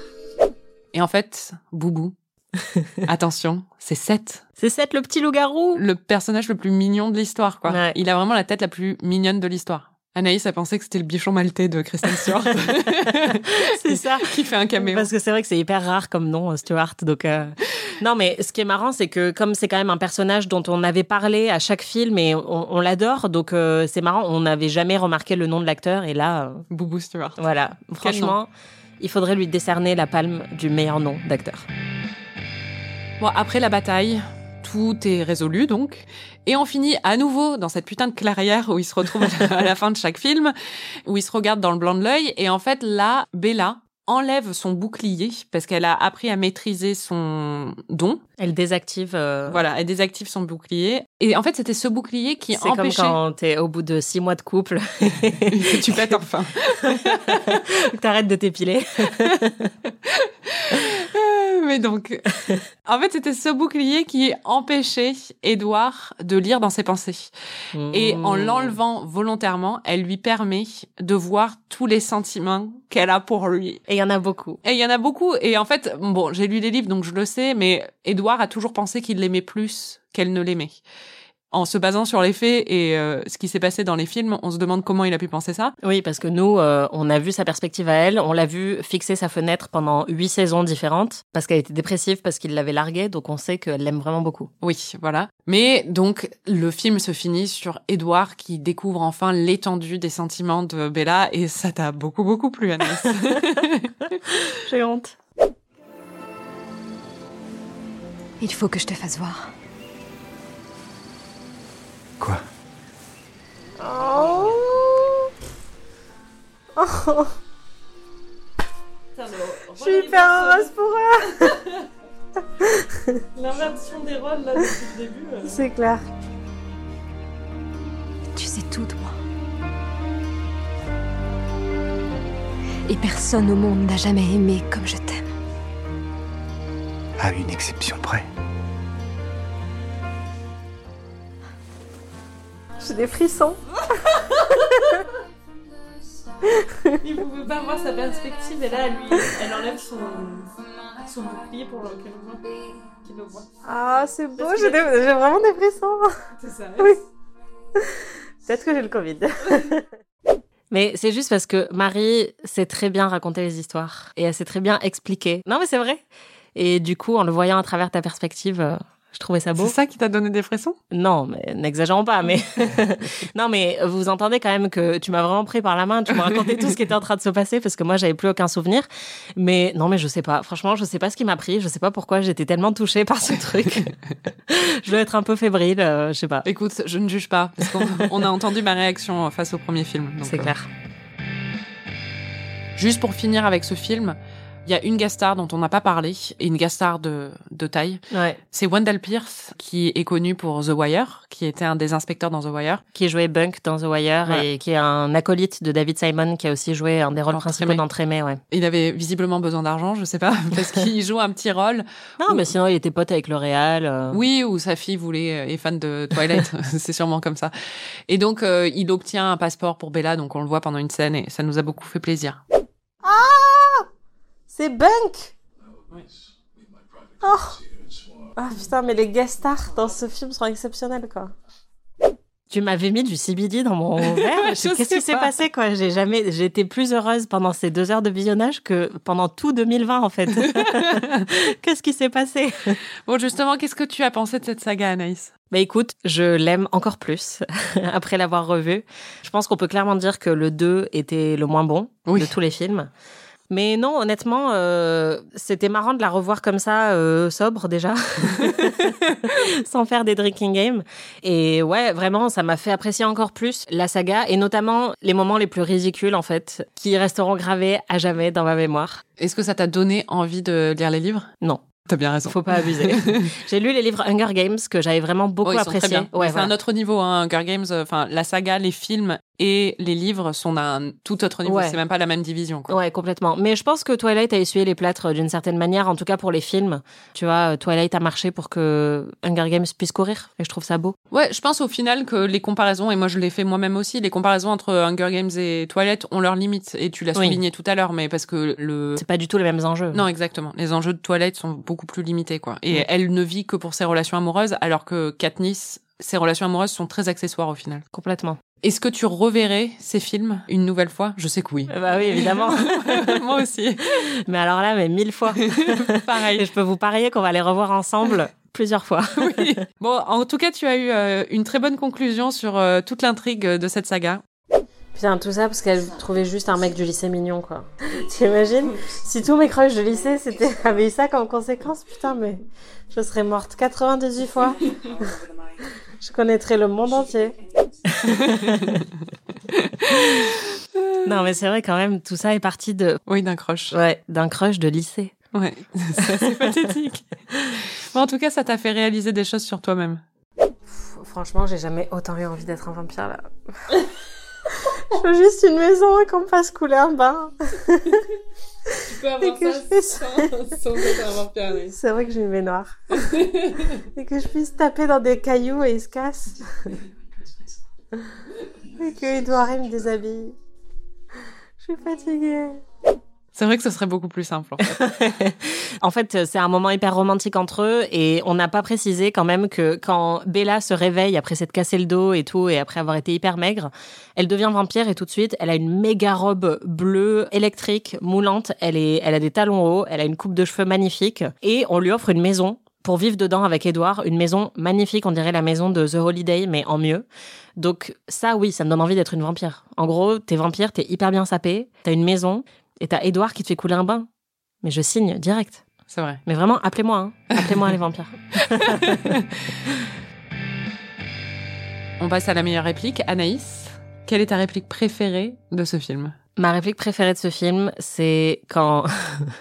Et en fait, Boubou, (laughs) attention, c'est Seth. C'est Seth, le petit loup-garou Le personnage le plus mignon de l'histoire, quoi. Ouais. Il a vraiment la tête la plus mignonne de l'histoire. Anaïs a pensé que c'était le bichon maltais de Kristen Stewart. (laughs) C'est ça. qui fait un caméo. Parce que c'est vrai que c'est hyper rare comme nom, Stewart. Donc, euh, non, mais ce qui est marrant, c'est que comme c'est quand même un personnage dont on avait parlé à chaque film et on, on l'adore, donc euh, c'est marrant, on n'avait jamais remarqué le nom de l'acteur et là, euh, Boubou Stewart. voilà. Franchement, il faudrait lui décerner la palme du meilleur nom d'acteur. Bon, après la bataille, tout est résolu donc. Et on finit à nouveau dans cette putain de clairière où ils se retrouvent (laughs) à la, fin de chaque film, où ils se regardent dans le blanc de l'œil. Et en fait, là, Bella enlève son bouclier parce qu'elle a appris à maîtriser son don. Elle désactive. euh, Voilà, elle désactive son bouclier. Et en fait, c'était ce bouclier qui C'est comme empêchait quand t'es au bout de six mois de couple, (laughs) tu pètes enfin. (laughs) t'arrêtes de t'épiler. (laughs) Mais donc, en fait, c'était ce bouclier qui empêchait Édouard de lire dans ses pensées. Et en Mmh. l'enlevant volontairement, elle lui permet de voir tous les sentiments qu'elle a pour lui. Et il y en a beaucoup. Et il y en a beaucoup. Et en fait, bon, j'ai lu les livres, donc je le sais, mais Édouard a toujours pensé qu'il l'aimait plus qu'elle ne l'aimait. En se basant sur les faits et euh, ce qui s'est passé dans les films, on se demande comment il a pu penser ça. Oui, parce que nous, euh, on a vu sa perspective à elle, on l'a vu fixer sa fenêtre pendant huit saisons différentes, parce qu'elle était dépressive, parce qu'il l'avait larguée, donc on sait qu'elle l'aime vraiment beaucoup. Oui, voilà. Mais donc, le film se finit sur Édouard qui découvre enfin l'étendue des sentiments de Bella et ça t'a beaucoup, beaucoup plu, Anaïs. (laughs) J'ai honte. Il faut que je te fasse voir. Quoi Oh. Oh. Je suis hyper heureuse pour eux. (laughs) L'inversion des rôles, là, depuis le début. C'est clair. Tu sais tout de moi. Et personne au monde n'a jamais aimé comme je t'aime. À une exception près. J'ai des frissons. (laughs) Il pouvait pas voir sa perspective et là, lui, elle enlève son, son bouclier pour qu'il le voit. Ah, c'est beau, j'ai des- j'ai vraiment des frissons. C'est ça. Oui. Peut-être que j'ai le Covid. (laughs) Mais c'est juste parce que Marie sait très bien raconter les histoires et elle sait très bien expliquer. Non, mais c'est vrai. Et du coup, en le voyant à travers ta perspective, euh, je trouvais ça beau. C'est ça qui t'a donné des frissons? Non, mais n'exagérons pas. Mais (laughs) non, mais vous entendez quand même que tu m'as vraiment pris par la main. Tu m'as raconté tout ce qui était en train de se passer parce que moi, j'avais plus aucun souvenir. Mais non, mais je sais pas. Franchement, je sais pas ce qui m'a pris. Je sais pas pourquoi j'étais tellement touchée par ce truc. (laughs) je dois être un peu fébrile. euh, je sais pas. Écoute, je ne juge pas, parce qu'on (laughs) on a entendu ma réaction face au premier film. C'est euh, clair. Juste pour finir avec ce film, il y a une guest star dont on n'a pas parlé, et une guest star de, de taille. Ouais. C'est Wendell Pierce, qui est connu pour The Wire, qui était un des inspecteurs dans The Wire. Qui jouait Bunk dans The Wire Voilà. et qui est un acolyte de David Simon qui a aussi joué un des rôles Dans principaux Trémé. dans Trémé, ouais. Il avait visiblement besoin d'argent, je sais pas, (laughs) parce qu'il joue un petit rôle. Non, mais sinon, il était pote avec L'Oréal. euh. Oui, ou sa fille voulait est fan de Twilight, (laughs) (laughs) c'est sûrement comme ça. Et donc euh, il obtient un passeport pour Bella, donc on le voit pendant une scène et ça nous a beaucoup fait plaisir. Ah C'est Bunk Oh Ah putain, mais les guest stars dans ce film sont exceptionnels, quoi. Tu m'avais mis du CBD dans mon (laughs) verre. Qu'est-ce qui s'est pas. passé, quoi? J'ai jamais, été plus heureuse pendant ces deux heures de visionnage que pendant tout 2020, en fait. (laughs) Qu'est-ce qui s'est passé? Bon, justement, qu'est-ce que tu as pensé de cette saga, Anaïs? Bah écoute, je l'aime encore plus (laughs) après l'avoir revu. Je pense qu'on peut clairement dire que le 2 était le moins bon Oui. de tous les films. Mais non, honnêtement, euh, c'était marrant de la revoir comme ça, euh, sobre déjà, (laughs) (laughs) sans faire des drinking games. Et ouais, vraiment, ça m'a fait apprécier encore plus la saga, et notamment les moments les plus ridicules, en fait, qui resteront gravés à jamais dans ma mémoire. Est-ce que ça t'a donné envie de lire les livres? Non. T'as bien raison. Faut pas abuser. (laughs) J'ai lu les livres Hunger Games que j'avais vraiment beaucoup Oh, bien. Ouais, c'est voilà. un autre niveau, hein, Hunger Games. euh, Enfin, la saga, les films et les livres sont d'un tout autre niveau. Ouais. C'est même pas la même division. Quoi. Ouais, complètement. Mais je pense que Twilight a essuyé les plâtres euh, d'une certaine manière, en tout cas pour les films. Tu vois, euh, Twilight a marché pour que Hunger Games puisse courir, et je trouve ça beau. Ouais, je pense au final que les comparaisons, et moi je l'ai fait moi-même aussi, les comparaisons entre Hunger Games et Twilight ont leurs limites. Et tu l'as Oui. souligné tout à l'heure, mais parce que le. C'est pas du tout les mêmes enjeux. Non, exactement. Les enjeux de Twilight sont beaucoup plus limités, quoi. Et elle ne vit que pour ses relations amoureuses, alors que Katniss, ses relations amoureuses sont très accessoires au final. Complètement. Est-ce que tu reverrais ces films une nouvelle fois? Je sais que oui. Bah oui, évidemment. (laughs) moi aussi. mais alors là, mais mille fois. (laughs) Pareil. Et je peux vous parier qu'on va les revoir ensemble plusieurs fois. (laughs) oui. Bon, en tout cas, tu as eu euh, une très bonne conclusion sur euh, toute l'intrigue de cette saga. Putain, tout ça parce qu'elle trouvait juste un mec du lycée mignon, quoi. T'imagines? Si tous mes crushs de lycée c'était, avaient eu ça comme conséquence, putain, mais je serais morte 98 fois. Je connaîtrais le monde entier. (laughs) Non, mais c'est vrai quand même, tout ça est parti de. Oui, d'un crush. Ouais, d'un crush de lycée. Ouais, (laughs) c'est assez pathétique. Bon, en tout cas, ça t'a fait réaliser des choses sur toi-même. Franchement, j'ai jamais autant eu envie d'être un vampire là. Je veux juste une maison et qu'on me fasse couler un bain. Tu peux Et que je puisse- être un vampire, C'est vrai que j'ai une baignoire. et que je puisse taper dans des cailloux et ils se cassent. et que Edouard me déshabille. Je suis fatiguée. C'est vrai que ce serait beaucoup plus simple. (laughs) En fait. C'est un moment hyper romantique entre eux et on n'a pas précisé quand même que quand Bella se réveille après s'être cassé le dos et tout et après avoir été hyper maigre, elle devient vampire et tout de suite, elle a une méga robe bleue électrique moulante, elle est elle a des talons hauts, elle a une coupe de cheveux magnifique et on lui offre une maison pour vivre dedans avec Edouard, une maison magnifique, on dirait la maison de The Holiday mais en mieux. Donc ça oui, ça me donne envie d'être une vampire. En gros, t'es vampire, t'es hyper bien sapé, t'as une maison et t'as Edouard qui te fait couler un bain. Mais je signe direct. C'est vrai. Mais vraiment, appelez-moi. Hein. Appelez-moi les vampires. (laughs) On passe à la meilleure réplique. Anaïs, quelle est ta réplique préférée de ce film? Ma réplique préférée de ce film, c'est quand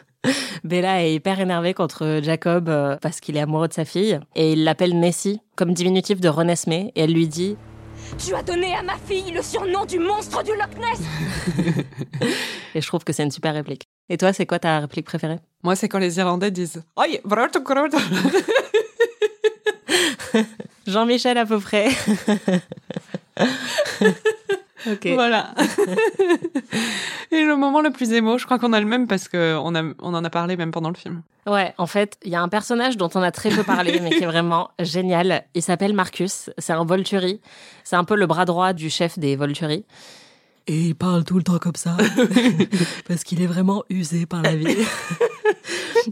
(laughs) Bella est hyper énervée contre Jacob euh, parce qu'il est amoureux de sa fille et il l'appelle Nessie comme diminutif de Renesmee et elle lui dit Tu as donné à ma fille le surnom du monstre du Loch Ness (laughs) et je trouve que c'est une super réplique. Et toi, c'est quoi ta réplique préférée? Moi, c'est quand les Irlandais disent Oi. (laughs) Jean-Michel à peu près. (laughs) Voilà. (laughs) (laughs) Et le moment le plus émo, je crois qu'on a le même parce que on, a, on en a parlé même pendant le film. Ouais, en fait, il y a un personnage dont on a très peu parlé, mais qui est vraiment (laughs) génial. Il s'appelle Marcus. C'est un Volturi. C'est un peu le bras droit du chef des Volturi. Et il parle tout le temps comme ça. (laughs) parce qu'il est vraiment usé par la vie.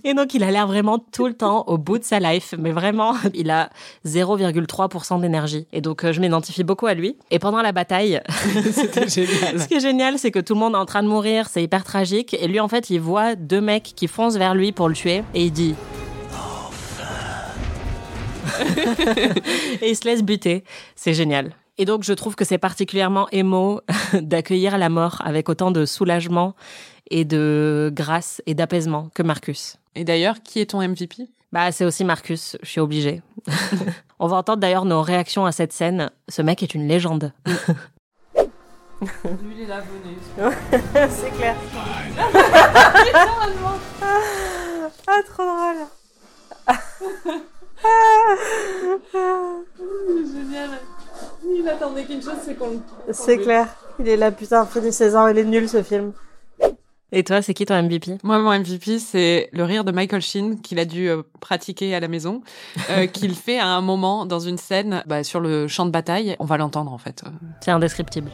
Et donc, il a l'air vraiment tout le temps au bout de sa life. Mais vraiment, il a 0,3% d'énergie. Et donc, euh, je m'identifie beaucoup à lui. Et pendant la bataille, (laughs) C'était génial. (laughs) ce qui est génial, c'est que tout le monde est en train de mourir. C'est hyper tragique. Et lui, en fait, il voit deux mecs qui foncent vers lui pour le tuer. Et il dit et il se laisse buter. C'est génial. Et donc, je trouve que c'est particulièrement émo (laughs) d'accueillir la mort avec autant de soulagement et de grâce et d'apaisement que Marcus. Et d'ailleurs, qui est ton MVP Bah, c'est aussi Marcus, je suis obligée. (laughs) On va entendre d'ailleurs nos réactions à cette scène. Ce mec est une légende. Lui, il est là, (laughs) venez. c'est clair. ah, trop drôle. Génial. Il attendait qu'une chose, c'est qu'on. C'est clair. Il est là, putain, Freddy 16 ans, il est nul ce film. Et toi, c'est qui ton MVP Moi, mon MVP, c'est le rire de Michael Sheen qu'il a dû euh, pratiquer à la maison, euh, (laughs) qu'il fait à un moment dans une scène bah, sur le champ de bataille. On va l'entendre en fait. C'est indescriptible.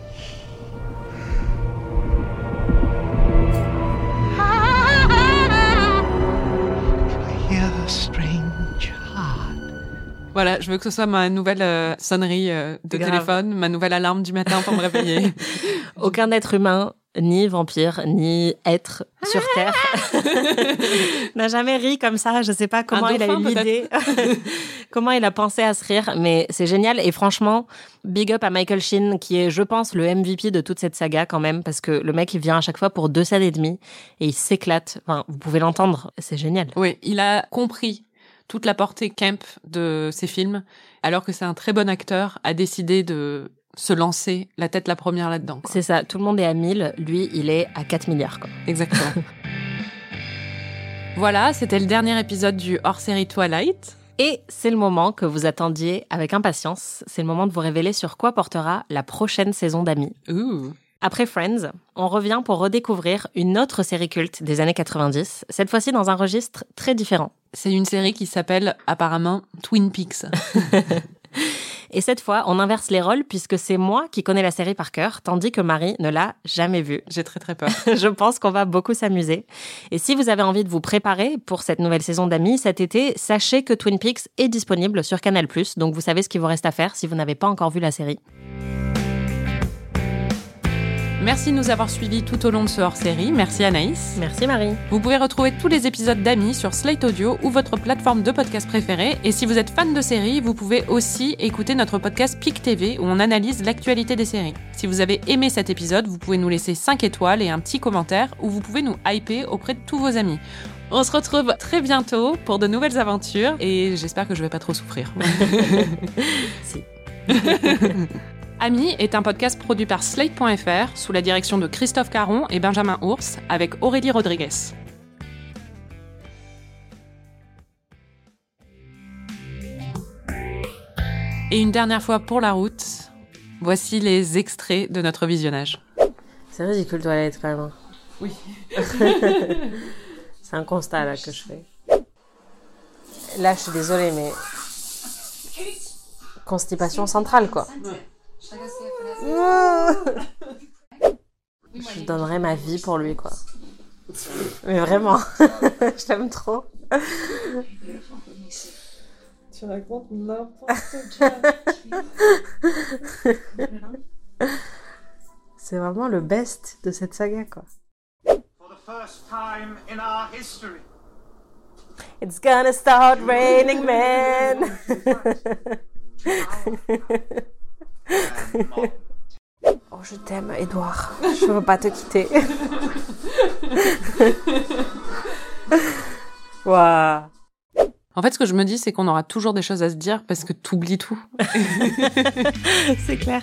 Voilà, je veux que ce soit ma nouvelle euh, sonnerie euh, de téléphone, ma nouvelle alarme du matin pour me réveiller. (laughs) Aucun être humain, ni vampire, ni être sur Terre (laughs) n'a jamais ri comme ça. Je sais pas comment il a eu l'idée, (laughs) comment il a pensé à se rire, mais c'est génial. Et franchement, big up à Michael Sheen, qui est, je pense, le MVP de toute cette saga quand même, parce que le mec, il vient à chaque fois pour deux scènes et demie et il s'éclate. Enfin, vous pouvez l'entendre, c'est génial. oui, il a compris toute la portée camp de ses films, alors que c'est un très bon acteur, a décidé de se lancer la tête la première là-dedans. C'est ça, tout le monde est à 1000, lui, il est à 4 milliards. Quoi. Exactement. (laughs) voilà, c'était le dernier épisode du hors-série Twilight. Et c'est le moment que vous attendiez avec impatience. C'est le moment de vous révéler sur quoi portera la prochaine saison d'Amis. Ouh. Après Friends, on revient pour redécouvrir une autre série culte des années 90, cette fois-ci dans un registre très différent. C'est une série qui s'appelle apparemment Twin Peaks. (laughs) Et cette fois, on inverse les rôles puisque c'est moi qui connais la série par cœur, tandis que Marie ne l'a jamais vue. J'ai très très peur. (laughs) Je pense qu'on va beaucoup s'amuser. Et si vous avez envie de vous préparer pour cette nouvelle saison d'Amis cet été, sachez que Twin Peaks est disponible sur Canal+, donc vous savez ce qu'il vous reste à faire si vous n'avez pas encore vu la série. Merci de nous avoir suivis tout au long de ce hors-série. Merci Anaïs. Merci Marie. Vous pouvez retrouver tous les épisodes d'Amis sur Slate Audio ou votre plateforme de podcast préférée. Et si vous êtes fan de séries, vous pouvez aussi écouter notre podcast PIC TV où on analyse l'actualité des séries. Si vous avez aimé cet épisode, vous pouvez nous laisser 5 étoiles et un petit commentaire ou vous pouvez nous hyper auprès de tous vos amis. On se retrouve très bientôt pour de nouvelles aventures et j'espère que je vais pas trop souffrir. (laughs) Si. (laughs) Ami est un podcast produit par Slate.fr sous la direction de Christophe Caron et Benjamin Ours avec Aurélie Rodriguez. Et une dernière fois pour la route, voici les extraits de notre visionnage. C'est ridicule toilette quand même. hein. Oui. (laughs) C'est un constat là que je fais. Là, je suis désolée, mais constipation centrale quoi. (laughs) Je donnerais ma vie pour lui quoi. Mais vraiment, (laughs) je l'aime trop. Tu racontes n'importe (laughs) C'est vraiment le best de cette saga quoi. For the first time in our history. It's gonna start raining men. Oh, je t'aime, Edouard. Je veux pas te quitter. (laughs) Waouh. En fait, ce que je me dis, c'est qu'on aura toujours des choses à se dire parce que t'oublies tout. (laughs) C'est clair.